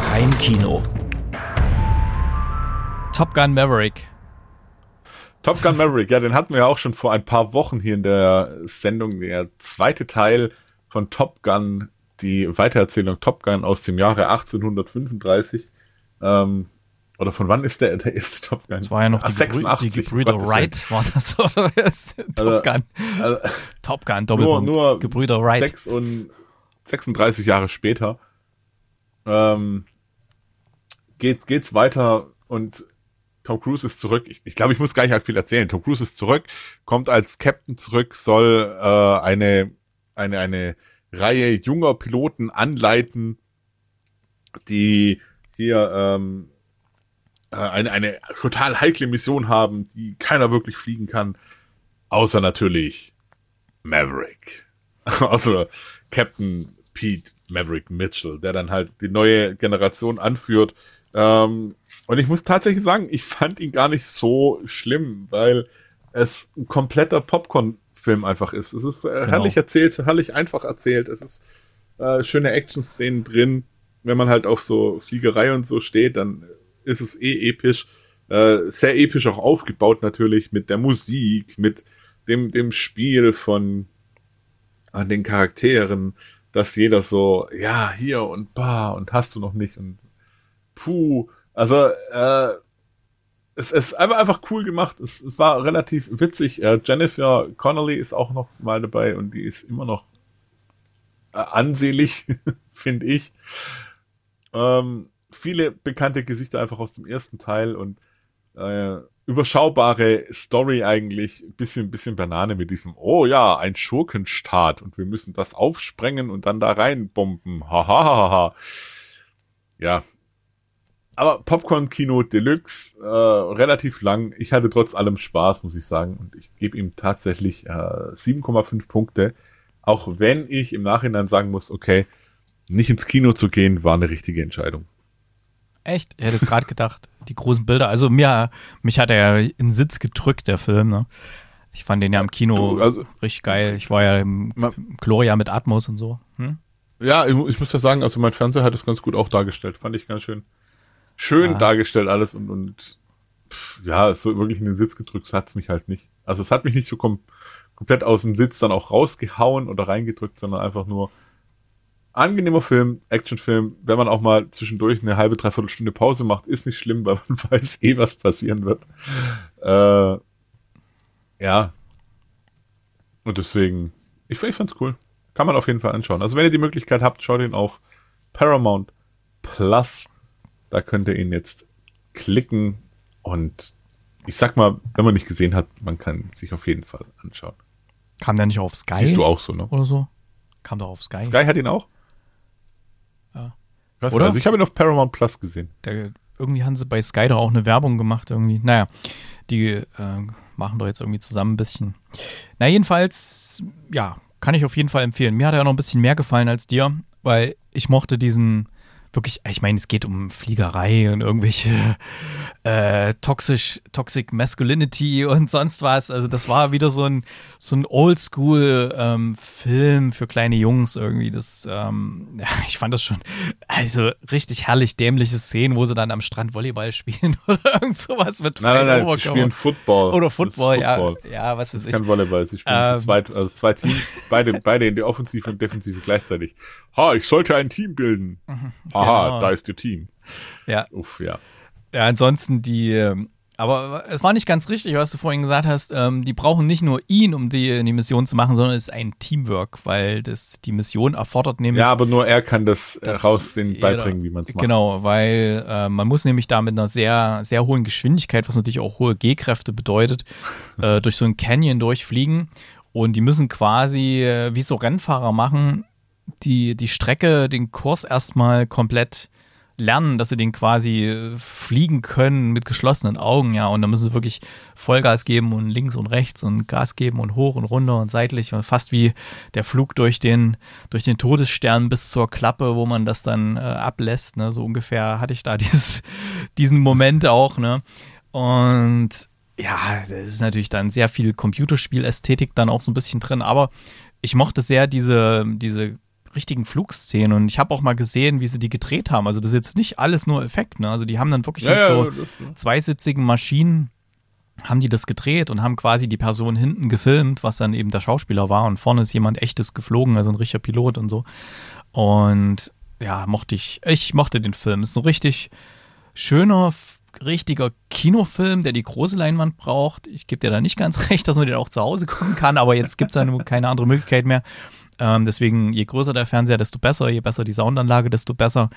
Heimkino. Top Gun Maverick. Top Gun Maverick, ja, den hatten wir ja auch schon vor ein paar Wochen hier in der Sendung. Der zweite Teil von Top Gun, die Weitererzählung Top Gun aus dem Jahre 1835. Ähm, oder von wann ist der, der erste Top Gun? Das war ja noch Ach, die, 86, die Gebrüder Wright, war das [laughs] oder Top also, Gun. Also, Top Gun, Doppelpunkt. Nur, nur Gebrüder Wright. 6 und 36 Jahre später ähm, geht, geht's weiter und Tom Cruise ist zurück. Ich, ich glaube, ich muss gar nicht halt viel erzählen. Tom Cruise ist zurück, kommt als Captain zurück, soll äh, eine, eine, eine Reihe junger Piloten anleiten, die hier ähm, äh, eine, eine total heikle Mission haben, die keiner wirklich fliegen kann, außer natürlich Maverick. [laughs] also Captain Pete Maverick Mitchell, der dann halt die neue Generation anführt. Ähm, und ich muss tatsächlich sagen, ich fand ihn gar nicht so schlimm, weil es ein kompletter Popcorn-Film einfach ist. Es ist äh, genau. herrlich erzählt, herrlich einfach erzählt. Es ist äh, schöne Action-Szenen drin. Wenn man halt auf so Fliegerei und so steht, dann ist es eh episch. Äh, sehr episch auch aufgebaut natürlich mit der Musik, mit dem, dem Spiel von an den Charakteren, dass jeder so, ja, hier und bah und hast du noch nicht und puh. Also, äh, es, ist einfach, einfach cool gemacht. Es, es war relativ witzig. Äh, Jennifer Connolly ist auch noch mal dabei und die ist immer noch äh, ansehlich, [laughs] finde ich. Ähm, viele bekannte Gesichter einfach aus dem ersten Teil und äh, überschaubare Story eigentlich. Bisschen, bisschen Banane mit diesem, oh ja, ein Schurkenstaat und wir müssen das aufsprengen und dann da reinbomben. Hahaha. ja. Aber Popcorn-Kino Deluxe, äh, relativ lang. Ich hatte trotz allem Spaß, muss ich sagen. Und ich gebe ihm tatsächlich äh, 7,5 Punkte. Auch wenn ich im Nachhinein sagen muss, okay, nicht ins Kino zu gehen, war eine richtige Entscheidung. Echt? Ich hätte es gerade gedacht. Die großen Bilder. Also mir, mich hat er ja in Sitz gedrückt, der Film. Ne? Ich fand den ja im Kino du, also, richtig geil. Ich war ja im, im Gloria mit Atmos und so. Hm? Ja, ich, ich, muss ja sagen, also mein Fernseher hat es ganz gut auch dargestellt. Fand ich ganz schön. Schön ah. dargestellt alles und, und pff, ja, so wirklich in den Sitz gedrückt hat es mich halt nicht. Also es hat mich nicht so kom komplett aus dem Sitz dann auch rausgehauen oder reingedrückt, sondern einfach nur angenehmer Film, Actionfilm, wenn man auch mal zwischendurch eine halbe, dreiviertel Stunde Pause macht, ist nicht schlimm, weil man [laughs] weiß eh, was passieren wird. Äh, ja. Und deswegen, ich, ich fand's cool. Kann man auf jeden Fall anschauen. Also wenn ihr die Möglichkeit habt, schaut ihn auf Paramount Plus. Da könnt ihr ihn jetzt klicken und ich sag mal, wenn man nicht gesehen hat, man kann sich auf jeden Fall anschauen. Kam der nicht auf Sky? Siehst du auch so, ne? Oder so? Kam doch auf Sky. Sky hat ihn auch? Was, Oder? Also ich habe ihn auf Paramount Plus gesehen. Der, irgendwie haben sie bei Sky doch auch eine Werbung gemacht irgendwie. Naja, die äh, machen doch jetzt irgendwie zusammen ein bisschen. Na jedenfalls, ja, kann ich auf jeden Fall empfehlen. Mir hat er noch ein bisschen mehr gefallen als dir, weil ich mochte diesen wirklich, ich meine, es geht um Fliegerei und irgendwelche [laughs] äh, toxisch, Toxic Masculinity und sonst was. Also das war wieder so ein, so ein Oldschool-Film ähm, für kleine Jungs irgendwie. Das, ähm, [laughs] ja, ich fand das schon, also richtig herrlich dämliche Szenen, wo sie dann am Strand Volleyball spielen [laughs] oder irgend sowas mit Nein, nein, nein, sie spielen Football. Oder Football, Football. ja. Ja, was weiß ich. Kein Volleyball, sie spielen ähm, zwei, also zwei Teams, beide, beide in die Offensive und Defensive gleichzeitig. Ha, ich sollte ein Team bilden. Mhm, Aha, genau. da ist ihr Team. Ja. Uff, ja. Ja, ansonsten die, ähm, aber es war nicht ganz richtig, was du vorhin gesagt hast. Ähm, die brauchen nicht nur ihn, um die, die Mission zu machen, sondern es ist ein Teamwork, weil das die Mission erfordert nämlich. Ja, aber nur er kann das raus den beibringen, wie man es macht. Genau, weil äh, man muss nämlich da mit einer sehr, sehr hohen Geschwindigkeit, was natürlich auch hohe G-Kräfte bedeutet, [laughs] äh, durch so einen Canyon durchfliegen. Und die müssen quasi äh, wie so Rennfahrer machen, die, die Strecke, den Kurs erstmal komplett lernen, dass sie den quasi äh, fliegen können mit geschlossenen Augen, ja. Und da müssen sie wirklich Vollgas geben und links und rechts und Gas geben und hoch und runter und seitlich und fast wie der Flug durch den, durch den Todesstern bis zur Klappe, wo man das dann äh, ablässt, ne. So ungefähr hatte ich da [laughs] dieses, diesen Moment auch, ne. Und ja, das ist natürlich dann sehr viel Computerspielästhetik dann auch so ein bisschen drin, aber ich mochte sehr diese, diese richtigen Flugszenen und ich habe auch mal gesehen, wie sie die gedreht haben. Also das ist jetzt nicht alles nur Effekt, ne? Also die haben dann wirklich Ja, mit so ja. zweisitzigen Maschinen haben die das gedreht und haben quasi die Person hinten gefilmt, was dann eben der Schauspieler war und vorne ist jemand echtes geflogen, also ein richtiger Pilot und so. Und ja, mochte ich, ich mochte den Film. Ist so ein richtig schöner, richtiger Kinofilm, der die große Leinwand braucht. Ich gebe dir da nicht ganz [laughs] recht, dass man den auch zu Hause gucken kann, aber jetzt gibt es ja keine andere Möglichkeit mehr. Ähm, deswegen, je größer der Fernseher, desto besser, je besser die Soundanlage, desto besser.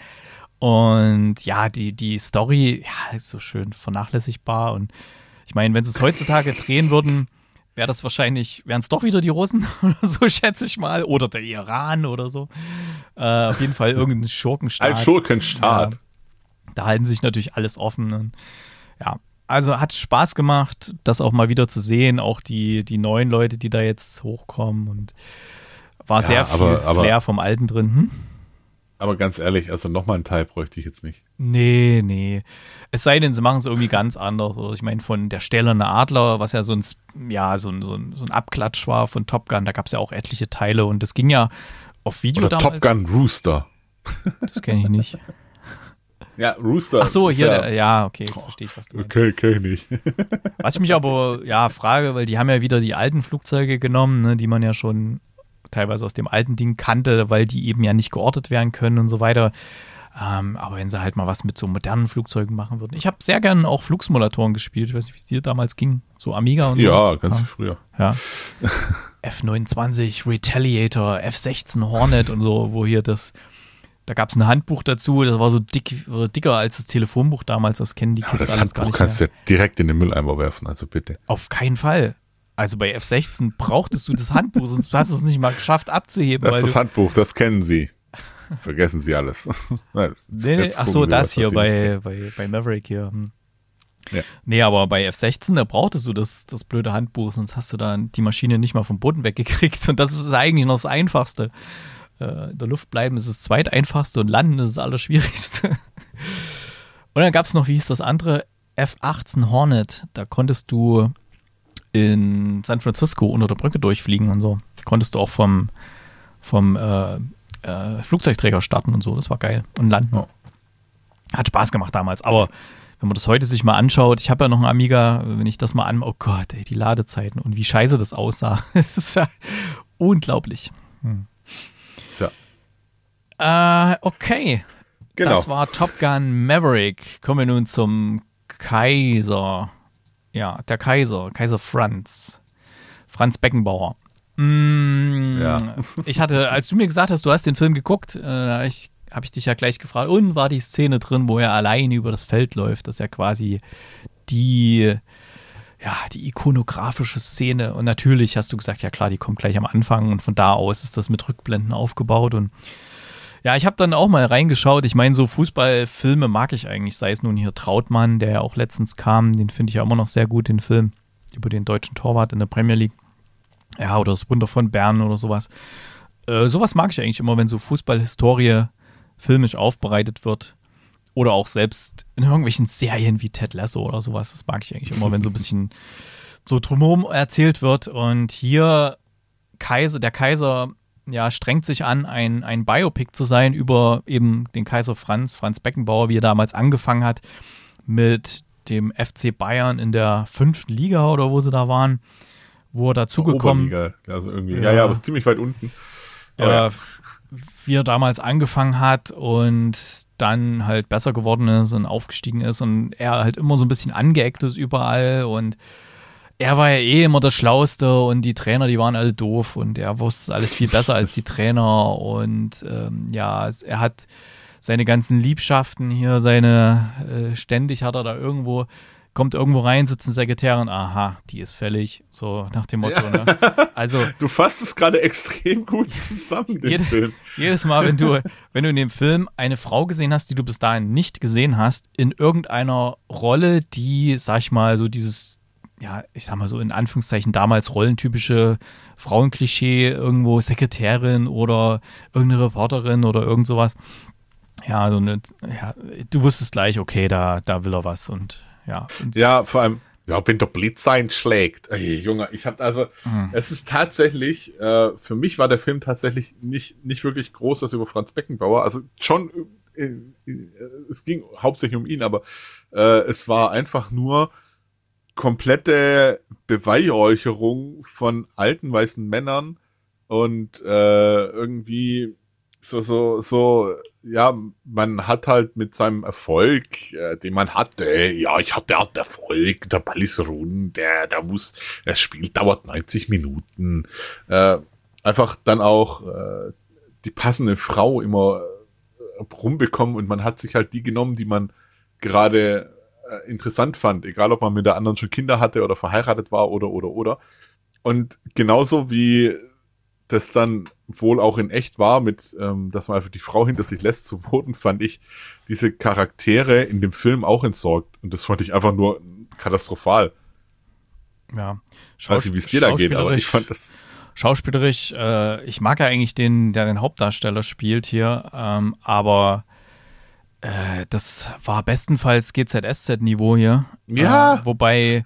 Und ja, die, die Story, ja, ist so schön vernachlässigbar. Und ich meine, wenn sie es heutzutage drehen würden, wäre das wahrscheinlich, wären es doch wieder die Russen [laughs] oder so, schätze ich mal. Oder der Iran oder so. Äh, auf jeden Fall irgendein Schurkenstaat. Ein Schurkenstaat. Ja. Da halten sich natürlich alles offen. Und, ja, also hat Spaß gemacht, das auch mal wieder zu sehen. Auch die, die neuen Leute, die da jetzt hochkommen. Und war Ja, sehr viel aber- aber- Flair vom Alten drin. Hm? Aber ganz ehrlich, also nochmal einen Teil bräuchte ich jetzt nicht. Nee, nee. Es sei denn, sie machen es irgendwie ganz anders. Oder ich meine, von der stählerne Adler, was ja so ein, ja, so ein, so ein, so ein Abklatsch war von Top Gun, da gab es ja auch etliche Teile und das ging ja auf Video Oder damals. Top Gun Rooster. Das kenne ich nicht. [laughs] Ja, Rooster. Ach so, hier, Ja, ja, ja okay, jetzt verstehe ich, was du meinst. okay, kenn ich nicht. Was ich mich aber, ja, frage, weil die haben ja wieder die alten Flugzeuge genommen, ne, die man ja schon teilweise aus dem alten Ding kannte, weil die eben ja nicht geortet werden können und so weiter. Ähm, aber wenn sie halt mal was mit so modernen Flugzeugen machen würden. Ich habe sehr gerne auch Flugsimulatoren gespielt. Ich weiß nicht, wie es dir damals ging. So Amiga und so. Ja, ganz viel früher. Ja. [laughs] F29, Retaliator, F16 Hornet und so, wo hier das, da gab es ein Handbuch dazu, das war so dick, dicker als das Telefonbuch damals, das kennen die Kids das alles gar Handbuch nicht mehr. kannst du ja direkt in den Mülleimer werfen, also bitte. Auf keinen Fall. Also bei F16 brauchtest du das Handbuch, sonst hast du es nicht mal geschafft abzuheben. Das ist das Handbuch, das kennen Sie. Vergessen Sie alles. [laughs] Nein, nee, nee, ach so, wir, das hier bei, bei, bei Maverick hier. Hm. Ja. Nee, aber bei F16, da brauchtest du das, das blöde Handbuch, sonst hast du da die Maschine nicht mal vom Boden weggekriegt. Und das ist eigentlich noch das Einfachste. Äh, in der Luft bleiben ist das zweiteinfachste und landen ist das Allerschwierigste. [laughs] und dann gab es noch, wie hieß das andere? F18 Hornet. Da konntest du in San Francisco unter der Brücke durchfliegen und so. Konntest du auch vom, vom äh, äh, Flugzeugträger starten und so. Das war geil. Und landen. Ja. Hat Spaß gemacht damals. Aber wenn man das heute sich mal anschaut, ich habe ja noch einen Amiga, wenn ich das mal an, oh Gott, ey, die Ladezeiten und wie scheiße das aussah. [laughs] Es ist ja unglaublich. Tja. Äh, okay. Genau. Das war Top Gun Maverick. Kommen wir nun zum Kaiser. Ja, der Kaiser, Kaiser Franz. Franz Beckenbauer. Mm, Ja. [laughs] Ich hatte, als du mir gesagt hast, du hast den Film geguckt, äh, ich, habe ich dich ja gleich gefragt, und war die Szene drin, wo er alleine über das Feld läuft? Das ist ja quasi die, ja, die ikonografische Szene. Und natürlich hast du gesagt, ja klar, die kommt gleich am Anfang und von da aus ist das mit Rückblenden aufgebaut und ja, ich habe dann auch mal reingeschaut. Ich meine, so Fußballfilme mag ich eigentlich, sei es nun hier Trautmann, der ja auch letztens kam, den finde ich ja immer noch sehr gut, den Film über den deutschen Torwart in der Premier League. Ja, oder das Wunder von Bern oder sowas. Äh, sowas mag ich eigentlich immer, wenn so Fußballhistorie filmisch aufbereitet wird. Oder auch selbst in irgendwelchen Serien wie Ted Lasso oder sowas. Das mag ich eigentlich immer, wenn so ein bisschen so drumherum erzählt wird. Und hier Kaiser, der Kaiser ja, strengt sich an, ein, ein Biopic zu sein über eben den Kaiser Franz, Franz Beckenbauer, wie er damals angefangen hat mit dem FC Bayern in der fünften Liga oder wo sie da waren, wo er dazugekommen Oberliga, also irgendwie. Ja. Ja, ja, aber ziemlich weit unten. Aber äh, wie er damals angefangen hat und dann halt besser geworden ist und aufgestiegen ist und er halt immer so ein bisschen angeeckt ist überall und er war ja eh immer der Schlauste und die Trainer, die waren alle doof und er wusste alles viel besser als die [laughs] Trainer und ähm, ja, er hat seine ganzen Liebschaften hier, seine, äh, ständig hat er da irgendwo kommt irgendwo rein, sitzt eine Sekretärin, aha, die ist fällig, so nach dem Motto. Ja. Ne? Also [laughs] du fasst es gerade extrem gut zusammen, den [laughs] jede, Film. Jedes Mal, wenn du, wenn du in dem Film eine Frau gesehen hast, die du bis dahin nicht gesehen hast, in irgendeiner Rolle, die, sag ich mal, so dieses ja, ich sag mal so in Anführungszeichen damals rollentypische Frauenklischee, irgendwo Sekretärin oder irgendeine Reporterin oder irgend sowas. Ja, so eine, ja, du wusstest gleich, okay, da, da will er was und ja. Und ja, vor allem, ja, wenn der Blitz einschlägt. Ey, Junge, ich hab also, mhm. es ist tatsächlich, äh, für mich war der Film tatsächlich nicht, nicht wirklich groß, das über Franz Beckenbauer. Also schon, äh, äh, es ging hauptsächlich um ihn, aber äh, es war einfach nur, komplette Beweihräucherung von alten weißen Männern und äh, irgendwie so, so, so, ja, man hat halt mit seinem Erfolg, äh, den man hatte, ja, ich hatte halt Erfolg, der Ball ist rund, der, der muss, das Spiel dauert 90 Minuten, äh, einfach dann auch äh, die passende Frau immer äh, rumbekommen und man hat sich halt die genommen, die man gerade äh, interessant fand, egal ob man mit der anderen schon Kinder hatte oder verheiratet war oder oder oder. Und genauso wie das dann wohl auch in echt war, mit, ähm, dass man einfach die Frau hinter sich lässt, so wurden, fand ich diese Charaktere in dem Film auch entsorgt. Und das fand ich einfach nur katastrophal. Ja. Ich weiß nicht, wie es dir da geht, aber ich fand das. Schauspielerisch, äh, ich mag ja eigentlich den, der den Hauptdarsteller spielt hier, ähm, aber äh, das war bestenfalls GZSZ-Niveau hier. Ja. Äh, wobei,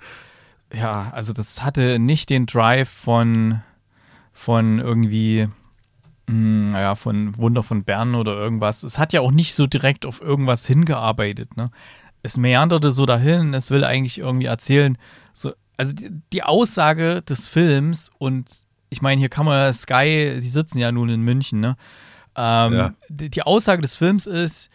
ja, also das hatte nicht den Drive von, von irgendwie, mh, hm, naja, von Wunder von Bern oder irgendwas. Es hat ja auch nicht so direkt auf irgendwas hingearbeitet, ne? Es meanderte so dahin, es will eigentlich irgendwie erzählen, so, also die, die Aussage des Films und ich meine, hier kann man Sky, sie sitzen ja nun in München, ne? Ähm, ja. die, die Aussage des Films ist,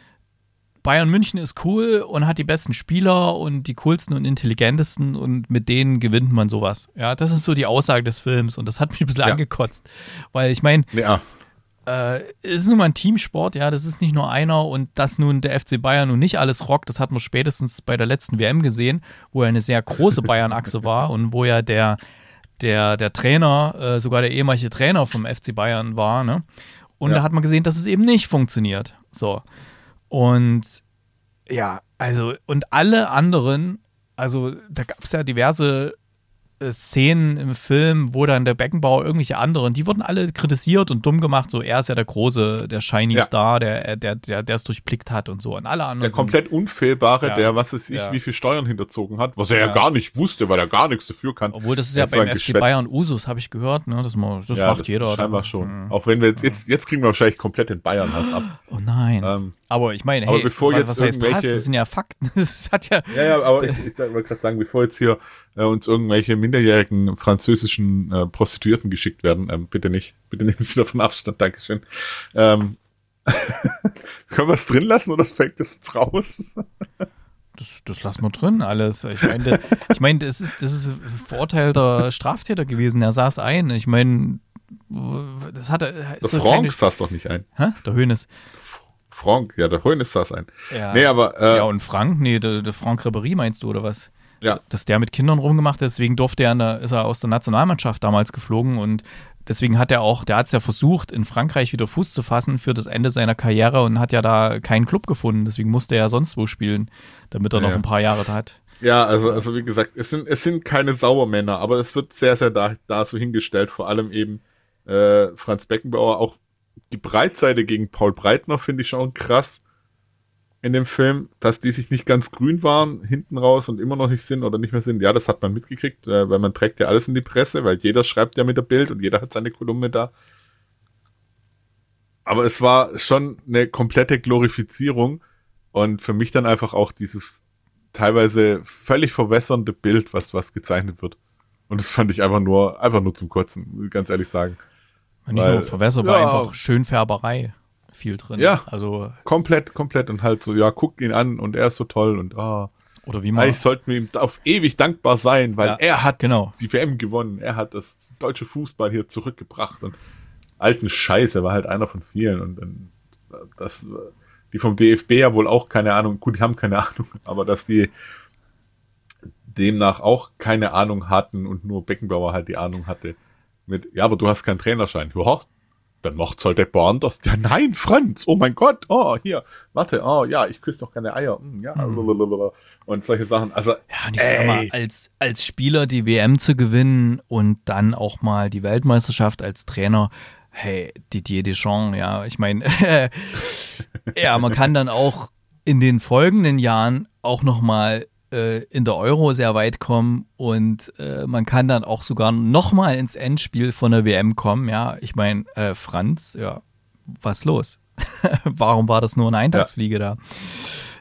Bayern München ist cool und hat die besten Spieler und die coolsten und intelligentesten und mit denen gewinnt man sowas. Ja, das ist so die Aussage des Films und das hat mich ein bisschen ja. angekotzt. Weil ich meine, ja. äh, es ist nun mal ein Teamsport, ja, das ist nicht nur einer und dass nun der FC Bayern nun nicht alles rockt, das hat man spätestens bei der letzten WM gesehen, wo er eine sehr große [laughs] Bayern-Achse war und wo ja der, der, der Trainer, äh, sogar der ehemalige Trainer vom FC Bayern war, ne? Und ja. da hat man gesehen, dass es eben nicht funktioniert. So. Und ja, also, und alle anderen, also da gab es ja diverse äh, Szenen im Film, wo dann der Beckenbauer irgendwelche anderen, die wurden alle kritisiert und dumm gemacht. So, er ist ja der große, der Shiny ja. Star, der, der, der, der es durchblickt hat und so. Und alle anderen. Der komplett unfehlbare, ja. der, was es ich, ja. wie viel Steuern hinterzogen hat, was er ja. gar nicht wusste, weil er gar nichts dafür kann. Obwohl, das ist ja beim FC Geschwätz. Bayern Usus, habe ich gehört, ne? Das, das macht das jeder. Scheinbar oder? schon. Mhm. Auch wenn wir jetzt, jetzt, jetzt kriegen wir wahrscheinlich komplett den Bayern-Hass ab. Oh nein. Ähm, aber ich meine, hey, bevor was, jetzt was heißt das? Das sind ja Fakten. [laughs] Das hat ja. Ja, ja, aber ich, ich wollte gerade sagen, bevor jetzt hier äh, uns irgendwelche minderjährigen französischen äh, Prostituierten geschickt werden, ähm, bitte nicht. Bitte nehmen Sie davon Abstand. Dankeschön. Ähm, [laughs] können wir es drin lassen oder fällt das jetzt raus? Das, das lassen wir drin, alles. Ich meine, ich meine, das ist, das ist verurteilter Straftäter gewesen. Er saß ein. Ich meine, das hat er. Der Frank saß doch nicht ein. Hä? Der Hönes. Frank, ja, der Hoeneß saß ein. Ja. Nee, aber. Äh, ja, und Frank, nee, der, der Frank Ribery meinst du, oder was? Ja. Dass der mit Kindern rumgemacht hat, deswegen durfte er, der, ist er aus der Nationalmannschaft damals geflogen und deswegen hat er auch, der hat es ja versucht, in Frankreich wieder Fuß zu fassen für das Ende seiner Karriere und hat ja da keinen Club gefunden, deswegen musste er ja sonst wo spielen, damit er ja. noch ein paar Jahre da hat. Ja, also, also wie gesagt, es sind, es sind keine Sauermänner, aber es wird sehr, sehr da, da so hingestellt, vor allem eben äh, Franz Beckenbauer, auch die Breitseite gegen Paul Breitner finde ich schon krass in dem Film, dass die sich nicht ganz grün waren hinten raus und immer noch nicht sind oder nicht mehr sind. Ja, das hat man mitgekriegt, äh, weil man trägt ja alles in die Presse, weil jeder schreibt ja mit der Bild und jeder hat seine Kolumne da. Aber es war schon eine komplette Glorifizierung und für mich dann einfach auch dieses teilweise völlig verwässernde Bild, was was gezeichnet wird. Und das fand ich einfach nur einfach nur zum Kotzen, ganz ehrlich sagen. Nicht Weil, nur verwässerbar, ja, einfach Schönfärberei viel drin. Ja, also komplett, komplett und halt so, ja, guck ihn an und er ist so toll und ah. Oder wie man. Eigentlich sollten wir ihm auf ewig dankbar sein, weil ja, er hat genau. die WM gewonnen. Er hat das deutsche Fußball hier zurückgebracht und alten Scheiße war halt einer von vielen und dann das, die vom DFB ja wohl auch keine Ahnung, gut, die haben keine [laughs] Ahnung, aber dass die demnach auch keine Ahnung hatten und nur Beckenbauer halt die Ahnung hatte. Mit, ja, aber du hast keinen Trainerschein. Ja, dann macht's halt der Bahn das. Ja, nein, Franz, oh mein Gott, oh, hier, warte, oh, ja, ich küsse doch keine Eier. Hm, ja, mhm. und solche Sachen. Also, ja, und ich ey. sag mal, als, als Spieler die WM zu gewinnen und dann auch mal die Weltmeisterschaft als Trainer, hey, Didier Deschamps, ja, ich meine, [laughs] ja, man kann dann auch in den folgenden Jahren auch nochmal äh, in der Euro sehr weit kommen und äh, man kann dann auch sogar nochmal ins Endspiel von der WM kommen. Ja, ich meine, äh, Franz, ja, was los? [laughs] Warum war das nur eine Eintagsfliege ja. da?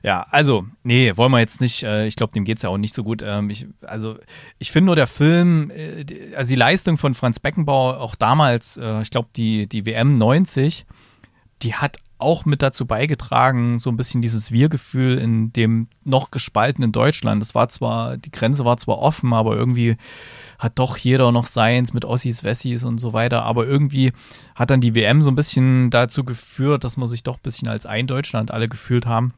Ja, also, nee, wollen wir jetzt nicht, äh, ich glaube, dem geht es ja auch nicht so gut. Ähm, ich, also, ich finde nur der Film, äh, die, also die Leistung von Franz Beckenbauer, auch damals, äh, ich glaube, die, die WM 90, die hat auch mit dazu beigetragen, so ein bisschen dieses Wir-Gefühl in dem noch gespaltenen Deutschland. Das war zwar, die Grenze war zwar offen, aber irgendwie hat doch jeder noch seins mit Ossis, Wessis und so weiter. Aber irgendwie hat dann die WM so ein bisschen dazu geführt, dass man sich doch ein bisschen als ein Deutschland alle gefühlt haben.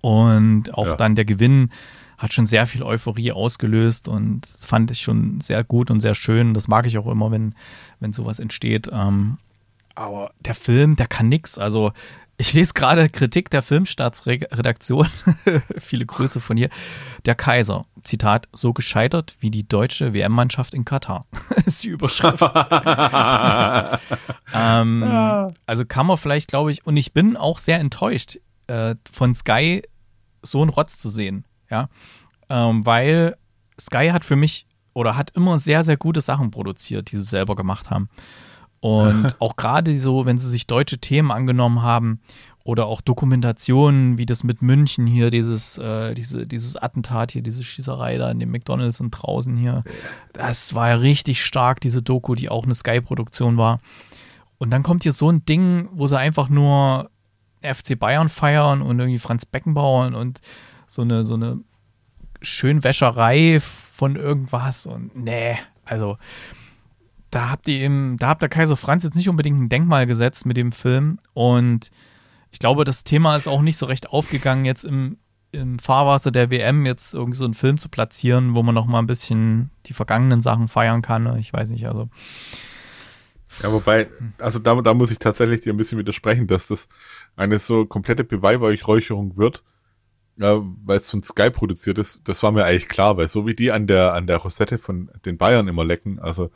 Und auch ja. dann der Gewinn hat schon sehr viel Euphorie ausgelöst und das fand ich schon sehr gut und sehr schön. Das mag ich auch immer, wenn, wenn sowas entsteht. Ähm, aber der Film, der kann nix. Also ich lese gerade Kritik der Filmstaatsredaktion. [laughs] Viele Grüße von hier. Der Kaiser. Zitat, so gescheitert wie die deutsche WM-Mannschaft in Katar. [laughs] ist die Überschrift. [laughs] ähm, ja. Also kann man vielleicht, glaube ich, und ich bin auch sehr enttäuscht, äh, von Sky so einen Rotz zu sehen. Ja. Ähm, weil Sky hat für mich oder hat immer sehr, sehr gute Sachen produziert, die sie selber gemacht haben. Und [laughs] auch gerade so, wenn sie sich deutsche Themen angenommen haben oder auch Dokumentationen, wie das mit München hier, dieses, äh, diese, dieses Attentat hier, diese Schießerei da in dem McDonalds und draußen hier. Das war ja richtig stark, diese Doku, die auch eine Sky-Produktion war. Und dann kommt hier so ein Ding, wo sie einfach nur FC Bayern feiern und irgendwie Franz Beckenbauer und so eine, so eine Schönwäscherei von irgendwas und nee, also da habt ihr eben, da habt der Kaiser Franz jetzt nicht unbedingt ein Denkmal gesetzt mit dem Film. Und ich glaube, das Thema ist auch nicht so recht aufgegangen, jetzt im, im Fahrwasser der WM jetzt irgendwie so einen Film zu platzieren, wo man noch mal ein bisschen die vergangenen Sachen feiern kann. Ich weiß nicht, also. Ja, wobei, also da, da muss ich tatsächlich dir ein bisschen widersprechen, dass das eine so komplette Beweihräucherung wird, ja, weil es von Sky produziert ist. Das war mir eigentlich klar, weil so wie die an der, an der Rosette von den Bayern immer lecken, also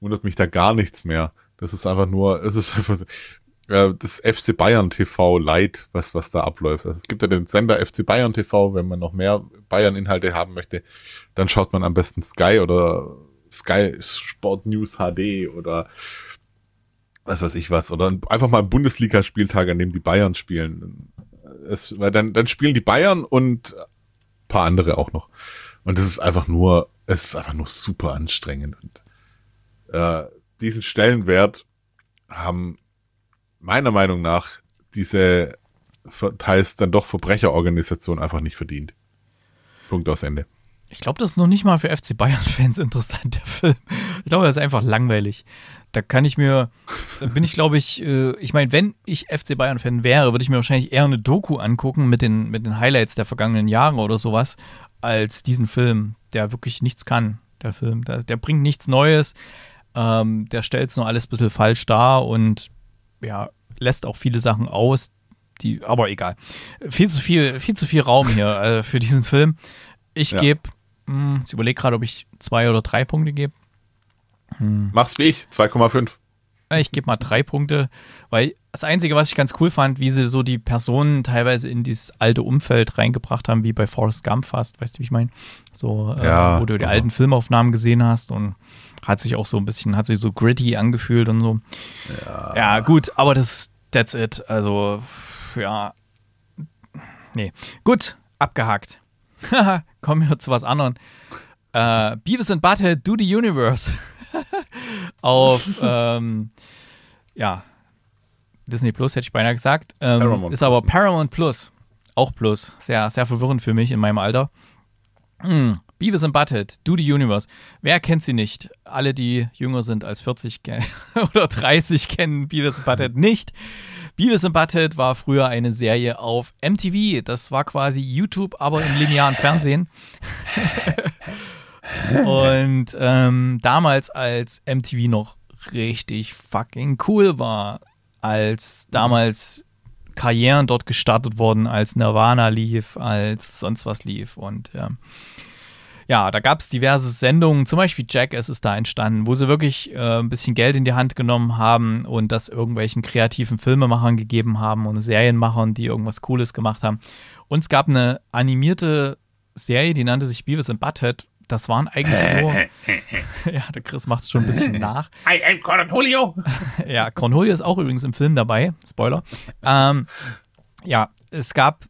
wundert mich da gar nichts mehr. Das ist einfach nur, es ist einfach äh, das FC Bayern TV Light, was, was da abläuft. Also es gibt ja den Sender FC Bayern TV, wenn man noch mehr Bayern-Inhalte haben möchte, dann schaut man am besten Sky oder Sky Sport News HD oder was weiß ich was. Oder einfach mal Bundesligaspieltag, an dem die Bayern spielen. Es, weil dann, dann spielen die Bayern und paar andere auch noch. Und das ist einfach nur, es ist einfach nur super anstrengend. Und äh, diesen Stellenwert haben meiner Meinung nach diese teils dann doch Verbrecherorganisation einfach nicht verdient. Punkt aus Ende. Ich glaube, das ist noch nicht mal für FC Bayern-Fans [laughs] interessant, der Film. Ich glaube, das ist einfach langweilig. Da kann ich mir, da bin ich, glaube ich, äh, ich meine, wenn ich FC Bayern-Fan wäre, würde ich mir wahrscheinlich eher eine Doku angucken mit den, mit den Highlights der vergangenen Jahre oder sowas, als diesen Film, der wirklich nichts kann, der Film. Der, der bringt nichts Neues. Ähm, der stellt es nur alles ein bisschen falsch dar und ja, lässt auch viele Sachen aus, die, aber egal. Viel zu viel, viel zu viel Raum hier [laughs] äh, für diesen Film. Ich ja. gebe, hm, ich überlege gerade, ob ich zwei oder drei Punkte gebe. Hm. Mach's wie ich, 2,5. Ich gebe mal drei Punkte, weil das Einzige, was ich ganz cool fand, wie sie so die Personen teilweise in dieses alte Umfeld reingebracht haben, wie bei Forrest Gump fast, weißt du, wie ich meine? So, äh, ja, wo du die alten Filmaufnahmen gesehen hast und hat sich auch so ein bisschen, hat sich so gritty angefühlt und so. Ja, ja gut, aber das, that's it. Also, ja. Nee. Gut, abgehakt. [laughs] Kommen wir zu was anderem. Äh, Beavis and Butthead Do the Universe. [laughs] Auf, ähm, ja, Disney Plus hätte ich beinahe gesagt. Ähm, ist aber Paramount Plus. Auch Plus. Sehr, sehr verwirrend für mich in meinem Alter. Hm. Beavis and Butthead, Do the Universe. Wer kennt sie nicht? Alle, die jünger sind als 40 [laughs] oder 30, kennen Beavis and Butthead nicht. Beavis and Butthead war früher eine Serie auf MTV. Das war quasi YouTube, aber im linearen Fernsehen. [laughs] Und ähm, damals, als MTV noch richtig fucking cool war, als damals Karrieren dort gestartet wurden, als Nirvana lief, als sonst was lief. Und ähm, ja, da gab es diverse Sendungen, zum Beispiel Jackass ist da entstanden, wo sie wirklich äh, ein bisschen Geld in die Hand genommen haben und das irgendwelchen kreativen Filmemachern gegeben haben und Serienmachern, die irgendwas Cooles gemacht haben. Und es gab eine animierte Serie, die nannte sich Beavis and Butthead. Das waren eigentlich [laughs] nur. [laughs] ja, der Chris macht es schon ein bisschen nach. I am Cornholio. [laughs] ja, Cornholio ist auch übrigens im Film dabei. Spoiler. Ähm, ja, es gab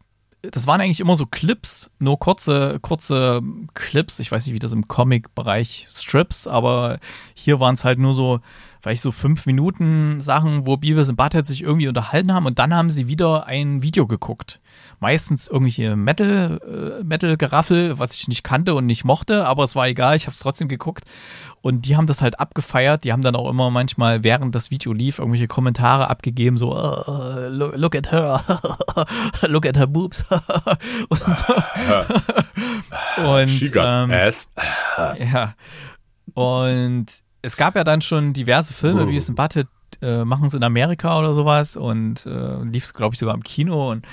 das waren eigentlich immer so Clips, nur kurze, kurze Clips. Ich weiß nicht, wie das im Comic-Bereich Strips, aber hier waren es halt nur so, vielleicht so fünf Minuten Sachen, wo Beavis und Butthead sich irgendwie unterhalten haben und dann haben sie wieder ein Video geguckt. Meistens irgendwelche Metal, äh, Metal-Geraffel, was ich nicht kannte und nicht mochte, aber es war egal, ich habe es trotzdem geguckt. Und die haben das halt abgefeiert. Die haben dann auch immer manchmal, während das Video lief, irgendwelche Kommentare abgegeben, so, uh, look, look, at her, [laughs] look at her boobs. [laughs] und so. [laughs] und, She got ähm, ass. ja. Und es gab ja dann schon diverse Filme, Oh. wie es in Butthead äh, machen sie in Amerika oder sowas und äh, lief es, glaube ich, sogar im Kino. Und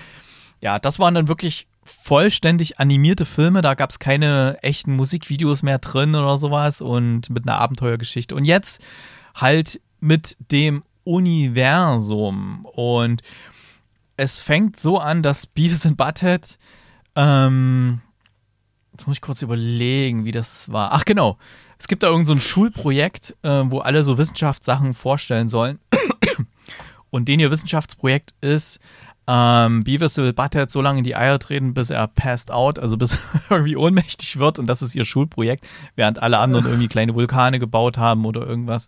ja, das waren dann wirklich vollständig animierte Filme. Da gab es keine echten Musikvideos mehr drin oder sowas und mit einer Abenteuergeschichte. Und jetzt halt mit dem Universum. Und es fängt so an, dass Beavis and Butthead ähm, Jetzt muss ich kurz überlegen, wie das war. Ach genau, es gibt da irgend so Schulprojekt, äh, wo alle so Wissenschaftssachen vorstellen sollen. [coughs] Und den ihr Wissenschaftsprojekt ist, ähm, Beavis will Butthead so lange in die Eier treten, bis er passed out, also bis [laughs] er irgendwie ohnmächtig wird. Und das ist ihr Schulprojekt, während alle anderen irgendwie kleine Vulkane gebaut haben oder irgendwas.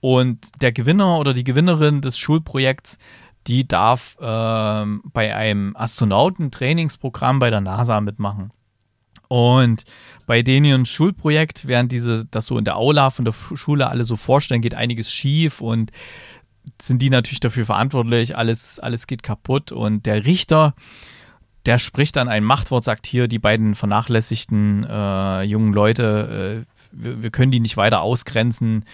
Und der Gewinner oder die Gewinnerin des Schulprojekts, die darf ähm, bei einem Astronautentrainingsprogramm bei der NASA mitmachen. Und bei denen Schulprojekt, während diese das so in der Aula von der Schule alle so vorstellen, geht einiges schief und sind die natürlich dafür verantwortlich, alles, alles geht kaputt. Und der Richter, der spricht dann ein Machtwort, sagt hier, die beiden vernachlässigten äh, jungen Leute, äh, wir, wir können die nicht weiter ausgrenzen.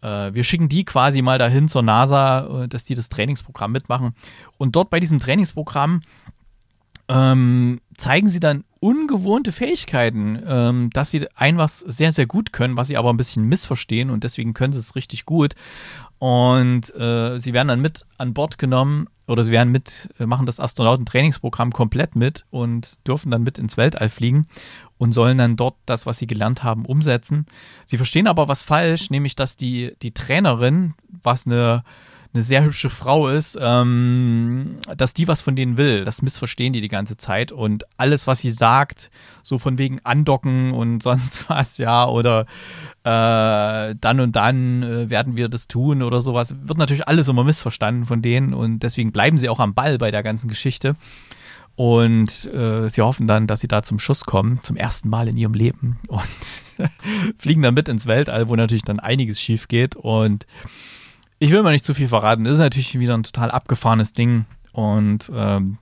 Äh, wir schicken die quasi mal dahin zur NASA, äh, dass die das Trainingsprogramm mitmachen. Und dort bei diesem Trainingsprogramm ähm, zeigen sie dann ungewohnte Fähigkeiten, ähm, dass sie ein was sehr, sehr gut können, was sie aber ein bisschen missverstehen und deswegen können sie es richtig gut. Und äh, sie werden dann mit an Bord genommen oder sie werden mit, äh, machen das Astronautentrainingsprogramm komplett mit und dürfen dann mit ins Weltall fliegen und sollen dann dort das, was sie gelernt haben, umsetzen. Sie verstehen aber was falsch, nämlich dass die, die Trainerin, was eine eine sehr hübsche Frau ist, ähm, dass die was von denen will. Das missverstehen die die ganze Zeit und alles, was sie sagt, so von wegen andocken und [laughs] sonst was, ja, oder äh, dann und dann äh, werden wir das tun oder sowas, wird natürlich alles immer missverstanden von denen und deswegen bleiben sie auch am Ball bei der ganzen Geschichte. Und äh, sie hoffen dann, dass sie da zum Schuss kommen, zum ersten Mal in ihrem Leben und [laughs] fliegen dann mit ins Weltall, wo natürlich dann einiges schief geht und ich will mal nicht zu viel verraten. Das ist natürlich wieder ein total abgefahrenes Ding und ähm,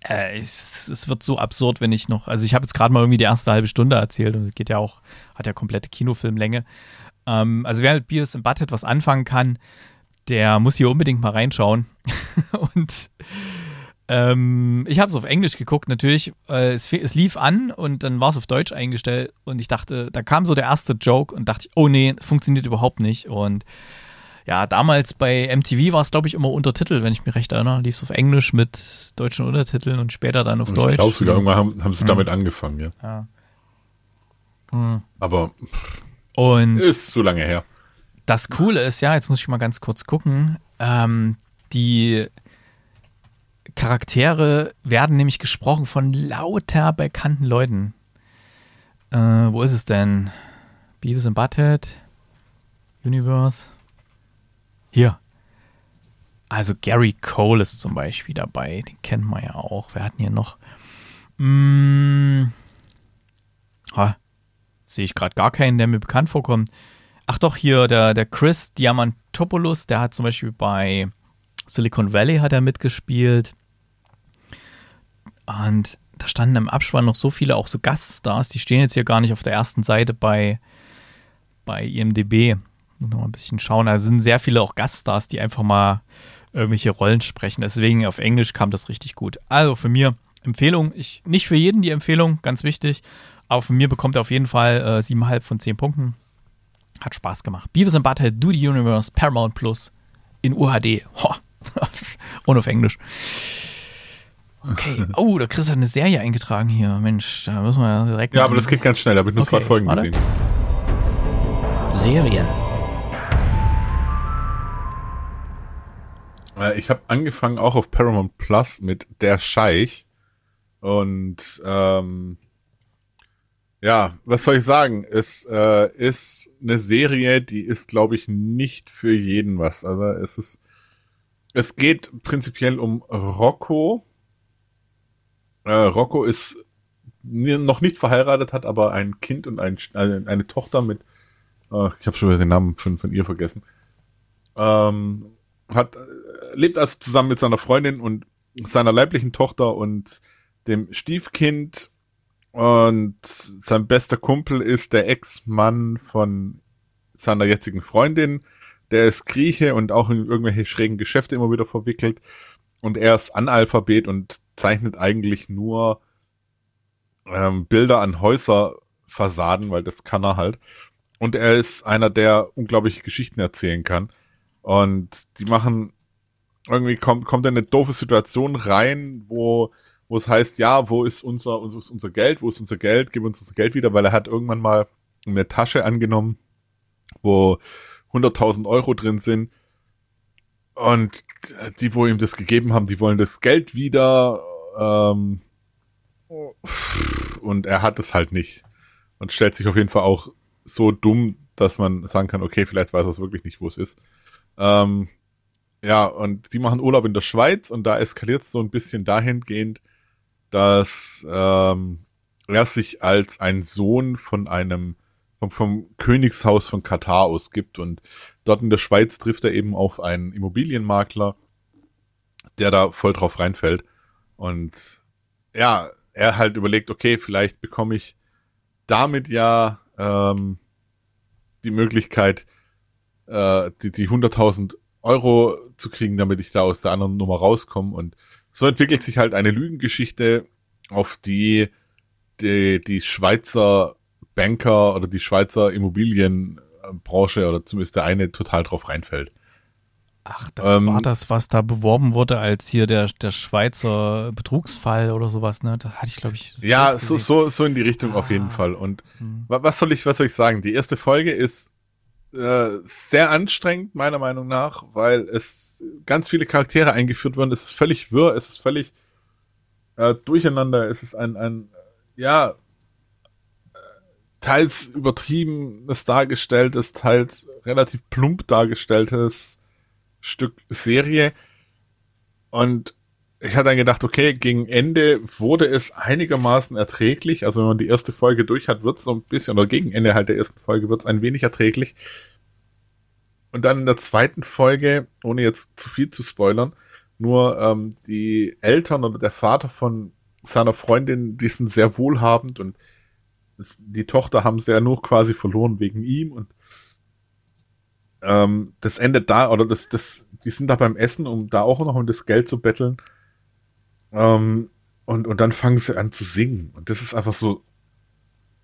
äh, es, es wird so absurd, wenn ich noch, also ich habe jetzt gerade mal irgendwie die erste halbe Stunde erzählt und es geht ja auch, hat ja komplette Kinofilmlänge. Ähm, also wer mit Beavis and Butthead was anfangen kann, der muss hier unbedingt mal reinschauen. [laughs] und ähm, ich habe es auf Englisch geguckt, natürlich. Äh, es, es lief an und dann war es auf Deutsch eingestellt und ich dachte, da kam so der erste Joke und dachte, oh nee, funktioniert überhaupt nicht. Und ja, damals bei MTV war es, glaube ich, immer Untertitel, wenn ich mich recht erinnere. Lief es auf Englisch mit deutschen Untertiteln und später dann auf Und Deutsch. ich glaube sogar, irgendwann haben, haben sie damit angefangen, ja. Ja. Hm. Aber Und ist zu lange her. das Coole ist, ja, jetzt muss ich mal ganz kurz gucken, ähm, die Charaktere werden nämlich gesprochen von lauter bekannten Leuten. Äh, wo ist es denn? Beavis and Butthead? Universe? Hier. Also Gary Cole ist zum Beispiel dabei. Den kennt man ja auch. Wer hat denn hier noch? Mm, ha, sehe ich gerade gar keinen, der mir bekannt vorkommt. Ach doch, hier der, der Chris Diamantopoulos, der hat zum Beispiel bei Silicon Valley hat er mitgespielt. Und da standen im Abspann noch so viele, auch so Gaststars, die stehen jetzt hier gar nicht auf der ersten Seite bei, bei IMDB. Muss noch mal ein bisschen schauen. Da sind sehr viele auch Gaststars, die einfach mal irgendwelche Rollen sprechen. Deswegen auf Englisch kam das richtig gut. Also für mir Empfehlung. Ich, nicht für jeden die Empfehlung, ganz wichtig. Aber von mir bekommt er auf jeden Fall äh, 7,5 von 10 Punkten. Hat Spaß gemacht. Beavis and Butthead, Do the Universe, Paramount Plus in UHD. [laughs] Und auf Englisch. Okay. [laughs] Oh, der Chris hat eine Serie eingetragen hier. Mensch, da müssen wir ja direkt. Ja, aber das geht ganz schnell. Da habe ich nur okay, zwei Folgen warte. gesehen. Serien. Ich habe angefangen auch auf Paramount Plus mit Der Scheich. Und ähm, ja, was soll ich sagen? Es äh, ist eine Serie, die ist, glaube ich, nicht für jeden was. Also es ist, es geht prinzipiell um Rocco. Äh, Rocco ist noch nicht verheiratet, hat aber ein Kind und ein, eine, eine Tochter mit, äh, ich habe schon wieder den Namen von, von ihr vergessen. Ähm, hat lebt also zusammen mit seiner Freundin und seiner leiblichen Tochter und dem Stiefkind und sein bester Kumpel ist der Ex-Mann von seiner jetzigen Freundin. Der ist Grieche und auch in irgendwelche schrägen Geschäfte immer wieder verwickelt. Und er ist Analphabet und zeichnet eigentlich nur ähm, Bilder an Häuserfassaden, weil das kann er halt. Und er ist einer, der unglaubliche Geschichten erzählen kann. Und die machen irgendwie kommt, kommt eine doofe Situation rein, wo, wo es heißt, ja, wo ist unser, wo ist unser Geld, wo ist unser Geld, gib uns unser Geld wieder, weil er hat irgendwann mal eine Tasche angenommen, wo 100.000 Euro drin sind und die, wo ihm das gegeben haben, die wollen das Geld wieder ähm, und er hat es halt nicht und stellt sich auf jeden Fall auch so dumm, dass man sagen kann, okay, vielleicht weiß er es wirklich nicht, wo es ist. Ähm, ja, und die machen Urlaub in der Schweiz und da eskaliert es so ein bisschen dahingehend, dass ähm, er sich als ein Sohn von einem vom, vom Königshaus von Katar ausgibt und dort in der Schweiz trifft er eben auf einen Immobilienmakler, der da voll drauf reinfällt. Und ja, er halt überlegt, okay, vielleicht bekomme ich damit ja ähm, die Möglichkeit, äh, die, die 100.000 Euro zu kriegen, damit ich da aus der anderen Nummer rauskomme. Und so entwickelt sich halt eine Lügengeschichte, auf die die, die Schweizer Banker oder die Schweizer Immobilienbranche oder zumindest der eine total drauf reinfällt. Ach, das ähm, war das, was da beworben wurde als hier der, der Schweizer Betrugsfall oder sowas, ne? Da hatte ich, glaube ich. Ja, so, so, so in die Richtung ah. auf jeden ah. Fall. Und hm. was soll ich, was soll ich sagen? Die erste Folge ist äh, sehr anstrengend, meiner Meinung nach, weil es ganz viele Charaktere eingeführt werden. Es ist völlig wirr, es ist völlig äh, durcheinander, es ist ein, ein ja, teils übertriebenes dargestelltes, teils relativ plump dargestelltes Stück Serie. Und ich hatte dann gedacht, okay, gegen Ende wurde es einigermaßen erträglich. Also wenn man die erste Folge durch hat, wird es so ein bisschen, oder gegen Ende halt der ersten Folge wird es ein wenig erträglich. Und dann in der zweiten Folge, ohne jetzt zu viel zu spoilern, nur ähm, die Eltern oder der Vater von seiner Freundin, die sind sehr wohlhabend und die Tochter haben sie ja nur quasi verloren wegen ihm und ähm, das endet da, oder das, das, die sind da beim Essen, um da auch noch um das Geld zu betteln. Ähm, und, und dann fangen sie an zu singen. Und das ist einfach so,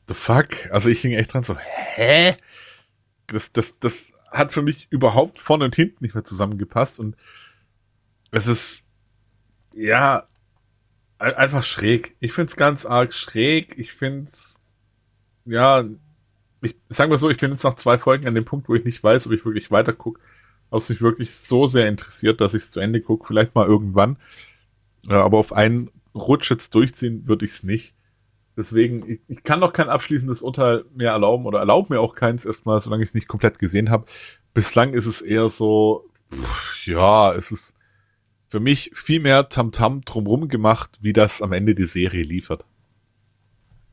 the fuck? Also ich hing echt dran so, hä? Das, das, das hat für mich überhaupt vorne und hinten nicht mehr zusammengepasst und es ist, ja, einfach schräg. Ich find's ganz arg schräg. Ich find's, ja, ich sagen wir so, ich bin jetzt nach zwei Folgen an dem Punkt, wo ich nicht weiß, ob ich wirklich weiter gucke, ob es mich wirklich so sehr interessiert, dass ich es zu Ende gucke, vielleicht mal irgendwann. Aber auf einen Rutsch jetzt durchziehen würde ich es nicht. Deswegen, ich, ich kann noch kein abschließendes Urteil mehr erlauben oder erlaube mir auch keins erstmal, solange ich es nicht komplett gesehen habe. Bislang ist es eher so, ja, es ist für mich viel mehr Tamtam -Tam drumrum gemacht, wie das am Ende die Serie liefert.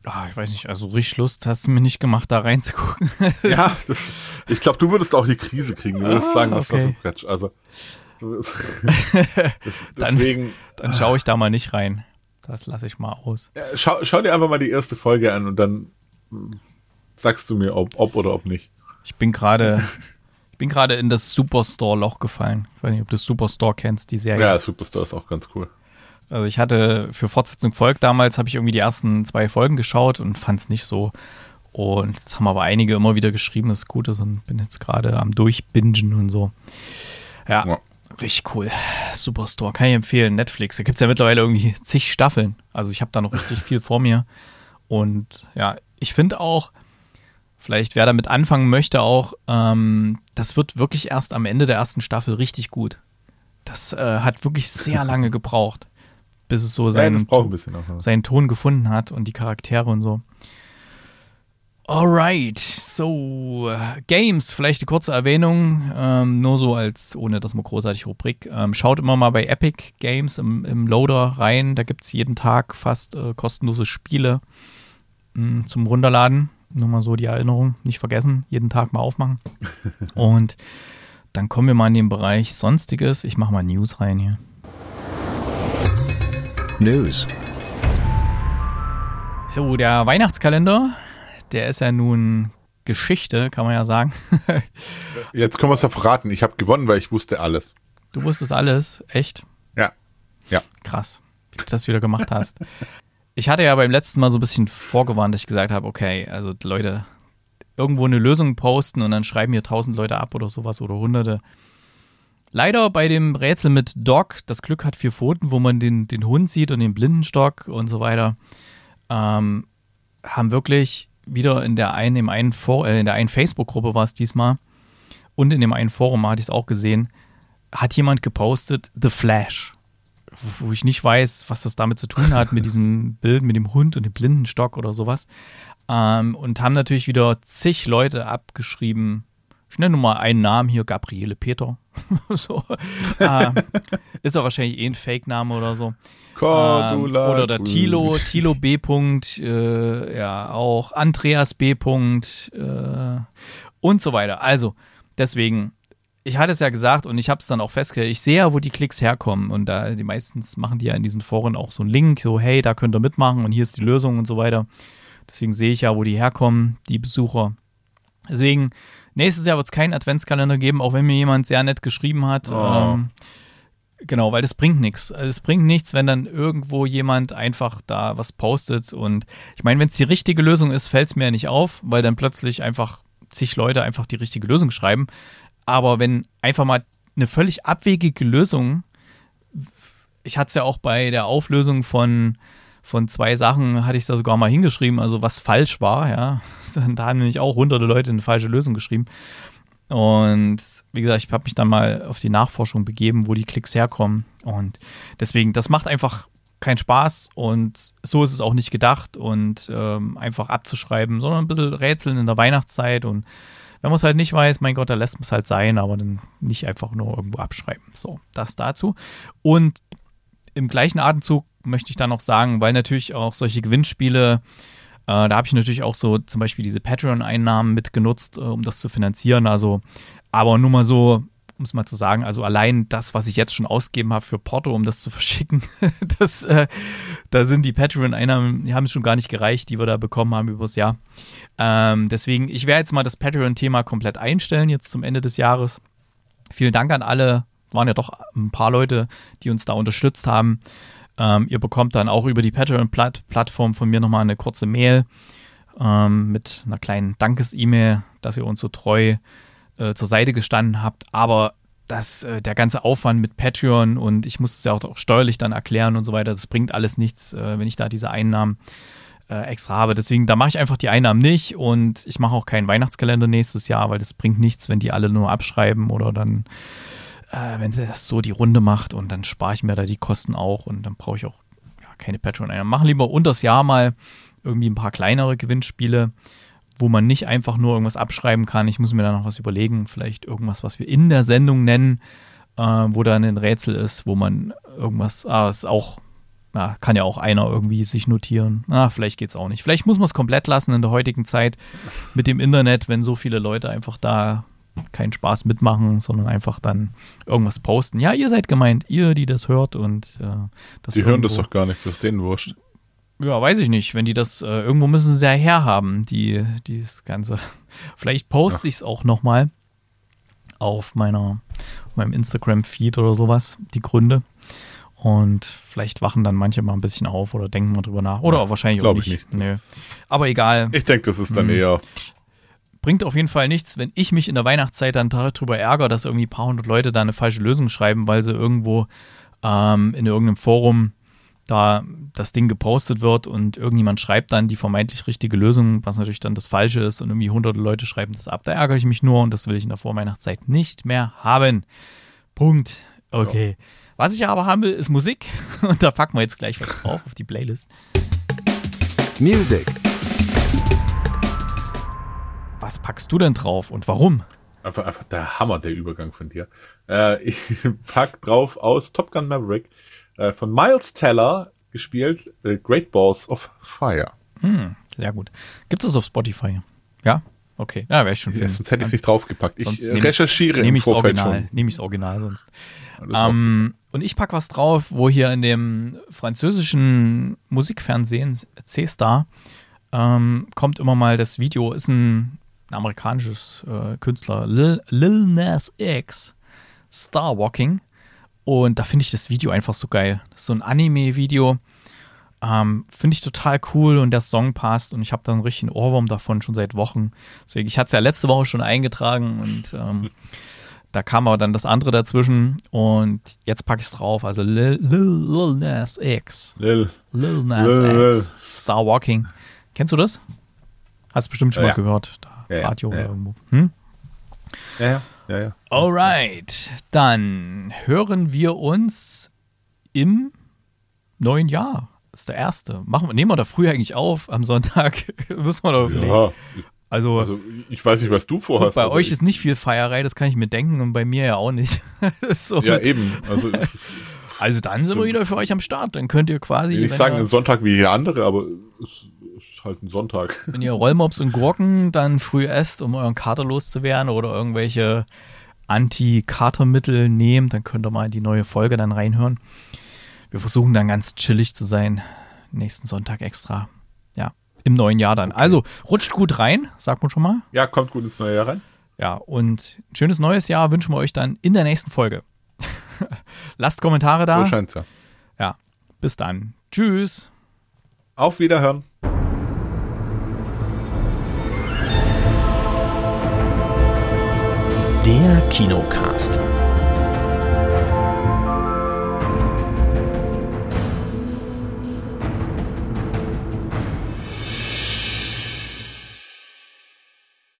Ah, ich weiß nicht, also richtig Lust hast du mir nicht gemacht, da reinzugucken. [laughs] ja, das, ich glaube, du würdest auch die Krise kriegen. Du würdest ah, sagen, das okay. war so Quatsch. Also, [laughs] Das, deswegen. Dann, dann schaue ich da mal nicht rein. Das lasse ich mal aus. Ja, schau, schau dir einfach mal die erste Folge an und dann sagst du mir, ob, ob oder ob nicht. Ich bin gerade ich bin gerade in das Superstore-Loch gefallen. Ich weiß nicht, ob du Superstore kennst, die Serie. Ja, Superstore ist auch ganz cool. Also ich hatte für Fortsetzung folgt damals, habe ich irgendwie die ersten zwei Folgen geschaut und fand es nicht so. Und das haben aber einige immer wieder geschrieben, dass es gut ist und bin jetzt gerade am Durchbingen und so. Ja, ja, richtig cool. Superstore, kann ich empfehlen. Netflix, da gibt es ja mittlerweile irgendwie zig Staffeln. Also ich habe da noch richtig viel vor mir. Und ja, ich finde auch, vielleicht wer damit anfangen möchte, auch, ähm, das wird wirklich erst am Ende der ersten Staffel richtig gut. Das äh, hat wirklich sehr lange gebraucht, bis es so seinen, ja, auch, seinen Ton gefunden hat und die Charaktere und so. Alright, so Games, vielleicht eine kurze Erwähnung, ähm, nur so als, ohne dass man großartig Rubrik. Ähm, schaut immer mal bei Epic Games im, im Loader rein, da gibt es jeden Tag fast äh, kostenlose Spiele mh, hm, zum Runterladen. Nur mal so die Erinnerung, nicht vergessen, jeden Tag mal aufmachen. [laughs] Und dann kommen wir mal in den Bereich Sonstiges. Ich mache mal News rein hier. News. So, der Weihnachtskalender der ist ja nun Geschichte, kann man ja sagen. [laughs] Jetzt können wir es ja verraten. Ich habe gewonnen, weil ich wusste alles. Du wusstest alles? Echt? Ja. Ja. Krass, dass du das wieder gemacht hast. [laughs] ich hatte ja beim letzten Mal so ein bisschen vorgewarnt, dass ich gesagt habe, okay, also Leute, irgendwo eine Lösung posten und dann schreiben hier tausend Leute ab oder sowas oder hunderte. Leider bei dem Rätsel mit Doc, das Glück hat vier Pfoten, wo man den, den Hund sieht und den Blindenstock und so weiter, ähm, haben wirklich wieder in der einen, im einen For äh, in der einen Facebook-Gruppe war es diesmal und in dem einen Forum hatte ich es auch gesehen, hat jemand gepostet The Flash, wo ich nicht weiß, was das damit zu tun hat mit [laughs] diesem Bild mit dem Hund und dem Blindenstock oder sowas. Ähm, und haben natürlich wieder zig Leute abgeschrieben. Schnell nur mal einen Namen hier, Gabriele Peter. [laughs] so. äh, ist doch wahrscheinlich eh ein Fake-Name oder so. Ähm, oder der Tilo, Tilo B. Äh, ja, auch Andreas B. Äh, und so weiter. Also, deswegen, ich hatte es ja gesagt und ich habe es dann auch festgestellt, ich sehe ja, wo die Klicks herkommen. Und da die meistens machen die ja in diesen Foren auch so einen Link, so, hey, da könnt ihr mitmachen und hier ist die Lösung und so weiter. Deswegen sehe ich ja, wo die herkommen, die Besucher. Deswegen, nächstes Jahr wird es keinen Adventskalender geben, auch wenn mir jemand sehr nett geschrieben hat. Oh. Ähm, Genau, weil das bringt nichts. Also es bringt nichts, wenn dann irgendwo jemand einfach da was postet. Und ich meine, wenn es die richtige Lösung ist, fällt es mir ja nicht auf, weil dann plötzlich einfach zig Leute einfach die richtige Lösung schreiben. Aber wenn einfach mal eine völlig abwegige Lösung, ich hatte es ja auch bei der Auflösung von, von zwei Sachen, hatte ich da sogar mal hingeschrieben, also was falsch war, ja. [laughs] Da haben nämlich auch hunderte Leute eine falsche Lösung geschrieben. Und wie gesagt, ich habe mich dann mal auf die Nachforschung begeben, wo die Klicks herkommen. Und deswegen, das macht einfach keinen Spaß und so ist es auch nicht gedacht und ähm, einfach abzuschreiben, sondern ein bisschen rätseln in der Weihnachtszeit und wenn man es halt nicht weiß, mein Gott, da lässt man es halt sein, aber dann nicht einfach nur irgendwo abschreiben. So, das dazu. Und im gleichen Atemzug möchte ich dann noch sagen, weil natürlich auch solche Gewinnspiele äh, da habe ich natürlich auch so zum Beispiel diese Patreon-Einnahmen mitgenutzt, äh, um das zu finanzieren. Also, aber nur mal so, um es mal zu sagen, also allein das, was ich jetzt schon ausgegeben habe für Porto, um das zu verschicken, [laughs] das, äh, da sind die Patreon-Einnahmen, die haben schon gar nicht gereicht, die wir da bekommen haben übers Jahr. Ähm, deswegen, ich werde jetzt mal das Patreon-Thema komplett einstellen, jetzt zum Ende des Jahres. Vielen Dank an alle, waren ja doch ein paar Leute, die uns da unterstützt haben. Ähm, ihr bekommt dann auch über die Patreon-Plattform von mir nochmal eine kurze Mail ähm, mit einer kleinen Dankes-E-Mail, dass ihr uns so treu äh, zur Seite gestanden habt. Aber das, äh, der ganze Aufwand mit Patreon und ich muss es ja auch, auch steuerlich dann erklären und so weiter, das bringt alles nichts, äh, wenn ich da diese Einnahmen äh, extra habe. Deswegen, da mache ich einfach die Einnahmen nicht und ich mache auch keinen Weihnachtskalender nächstes Jahr, weil das bringt nichts, wenn die alle nur abschreiben oder dann äh, wenn sie das so die Runde macht und dann spare ich mir da die Kosten auch und dann brauche ich auch ja, keine Patreon-Einnahmen. Machen lieber unters Jahr mal irgendwie ein paar kleinere Gewinnspiele, wo man nicht einfach nur irgendwas abschreiben kann. Ich muss mir da noch was überlegen, vielleicht irgendwas, was wir in der Sendung nennen, äh, wo dann ein Rätsel ist, wo man irgendwas, ah, ist auch, na, kann ja auch einer irgendwie sich notieren. Na, vielleicht geht es auch nicht. Vielleicht muss man es komplett lassen in der heutigen Zeit mit dem Internet, wenn so viele Leute einfach da keinen Spaß mitmachen, sondern einfach dann irgendwas posten. Ja, ihr seid gemeint, ihr, die das hört und äh, das Die hören das doch gar nicht, das ist denen wurscht. Ja, weiß ich nicht. Wenn die das, äh, irgendwo müssen sie ja herhaben, die, dieses Ganze. [laughs] Vielleicht poste ich es auch nochmal auf meiner, auf meinem Instagram-Feed oder sowas, die Gründe. Und vielleicht wachen dann manche mal ein bisschen auf oder denken mal drüber nach. Oder wahrscheinlich auch Glaube nicht. ich nicht. Ist- Aber egal. Ich denke, das ist dann Mhm. eher. Bringt auf jeden Fall nichts, wenn ich mich in der Weihnachtszeit dann darüber ärgere, dass irgendwie ein paar hundert Leute da eine falsche Lösung schreiben, weil sie irgendwo ähm, in irgendeinem Forum da das Ding gepostet wird und irgendjemand schreibt dann die vermeintlich richtige Lösung, was natürlich dann das Falsche ist und irgendwie hunderte Leute schreiben das ab. Da ärgere ich mich nur und das will ich in der Vorweihnachtszeit nicht mehr haben. Punkt. Okay. Was ich aber haben will, ist Musik [laughs] und da packen wir jetzt gleich was drauf auf die Playlist. Music. Was packst du denn drauf und warum? Einfach, einfach der Hammer, der Übergang von dir. Äh, [laughs] ich pack drauf aus Top Gun Maverick äh, von Miles Teller gespielt, äh, Great Balls of Fire. Hm, sehr gut. Gibt es auf Spotify? Ja? Okay. Ja, wäre ich schon Ja, sonst hätte ich es nicht draufgepackt. Ich Sonst äh, nehm- recherchiere Nehme im Vorfeld Original. schon. Nehme ich das Original sonst. Ähm, und ich pack was drauf, wo hier in dem französischen Musikfernsehen C-Star ähm, kommt immer mal das Video, ist ein, ein amerikanisches äh, Künstler, Lil, Lil Nas X, Star Walking. Und da finde ich das Video einfach so geil. Das ist so ein Anime-Video. Ähm, finde ich total cool und der Song passt und ich habe da einen richtigen Ohrwurm davon schon seit Wochen. Deswegen, ich hatte es ja letzte Woche schon eingetragen und ähm, da kam aber dann das andere dazwischen und jetzt packe ich es drauf. Also Lil, Lil, Lil Nas X. Lil. Lil Nas Lil. X. Star Walking. Kennst du das? Hast du bestimmt schon Ja, mal gehört. Da, Ja, ja, Radio ja, oder ja. irgendwo. Hm? Ja, ja, ja, ja. Alright, dann hören wir uns im neuen Jahr. Das ist der erste. Machen wir, nehmen wir da früh eigentlich auf am Sonntag. [laughs] Müssen wir doch. Ja, Also, also ich weiß nicht, was du vorhast. bei also euch ist nicht viel Feierei, das kann ich mir denken und bei mir ja auch nicht. [laughs] so. Ja, eben. Also es ist, also dann sind wir wieder für euch am Start. Dann könnt ihr quasi, ich will nicht wenn, sagen, ein ihr, Sonntag wie hier andere, aber es ist halt ein Sonntag. wenn ihr Rollmops und Gurken dann früh esst, um euren Kater loszuwerden oder irgendwelche Anti-Katermittel nehmt, dann könnt ihr mal in die neue Folge dann reinhören. Wir versuchen dann ganz chillig zu sein. Nächsten Sonntag extra. Ja, im neuen Jahr dann. Also rutscht gut rein, sagt man schon mal. Ja, kommt gut ins neue Jahr rein. Ja, und ein schönes neues Jahr wünschen wir euch dann in der nächsten Folge. [laughs] Lasst Kommentare da. So scheint's ja. ja, bis dann. Tschüss. Auf Wiederhören. Der Kinocast.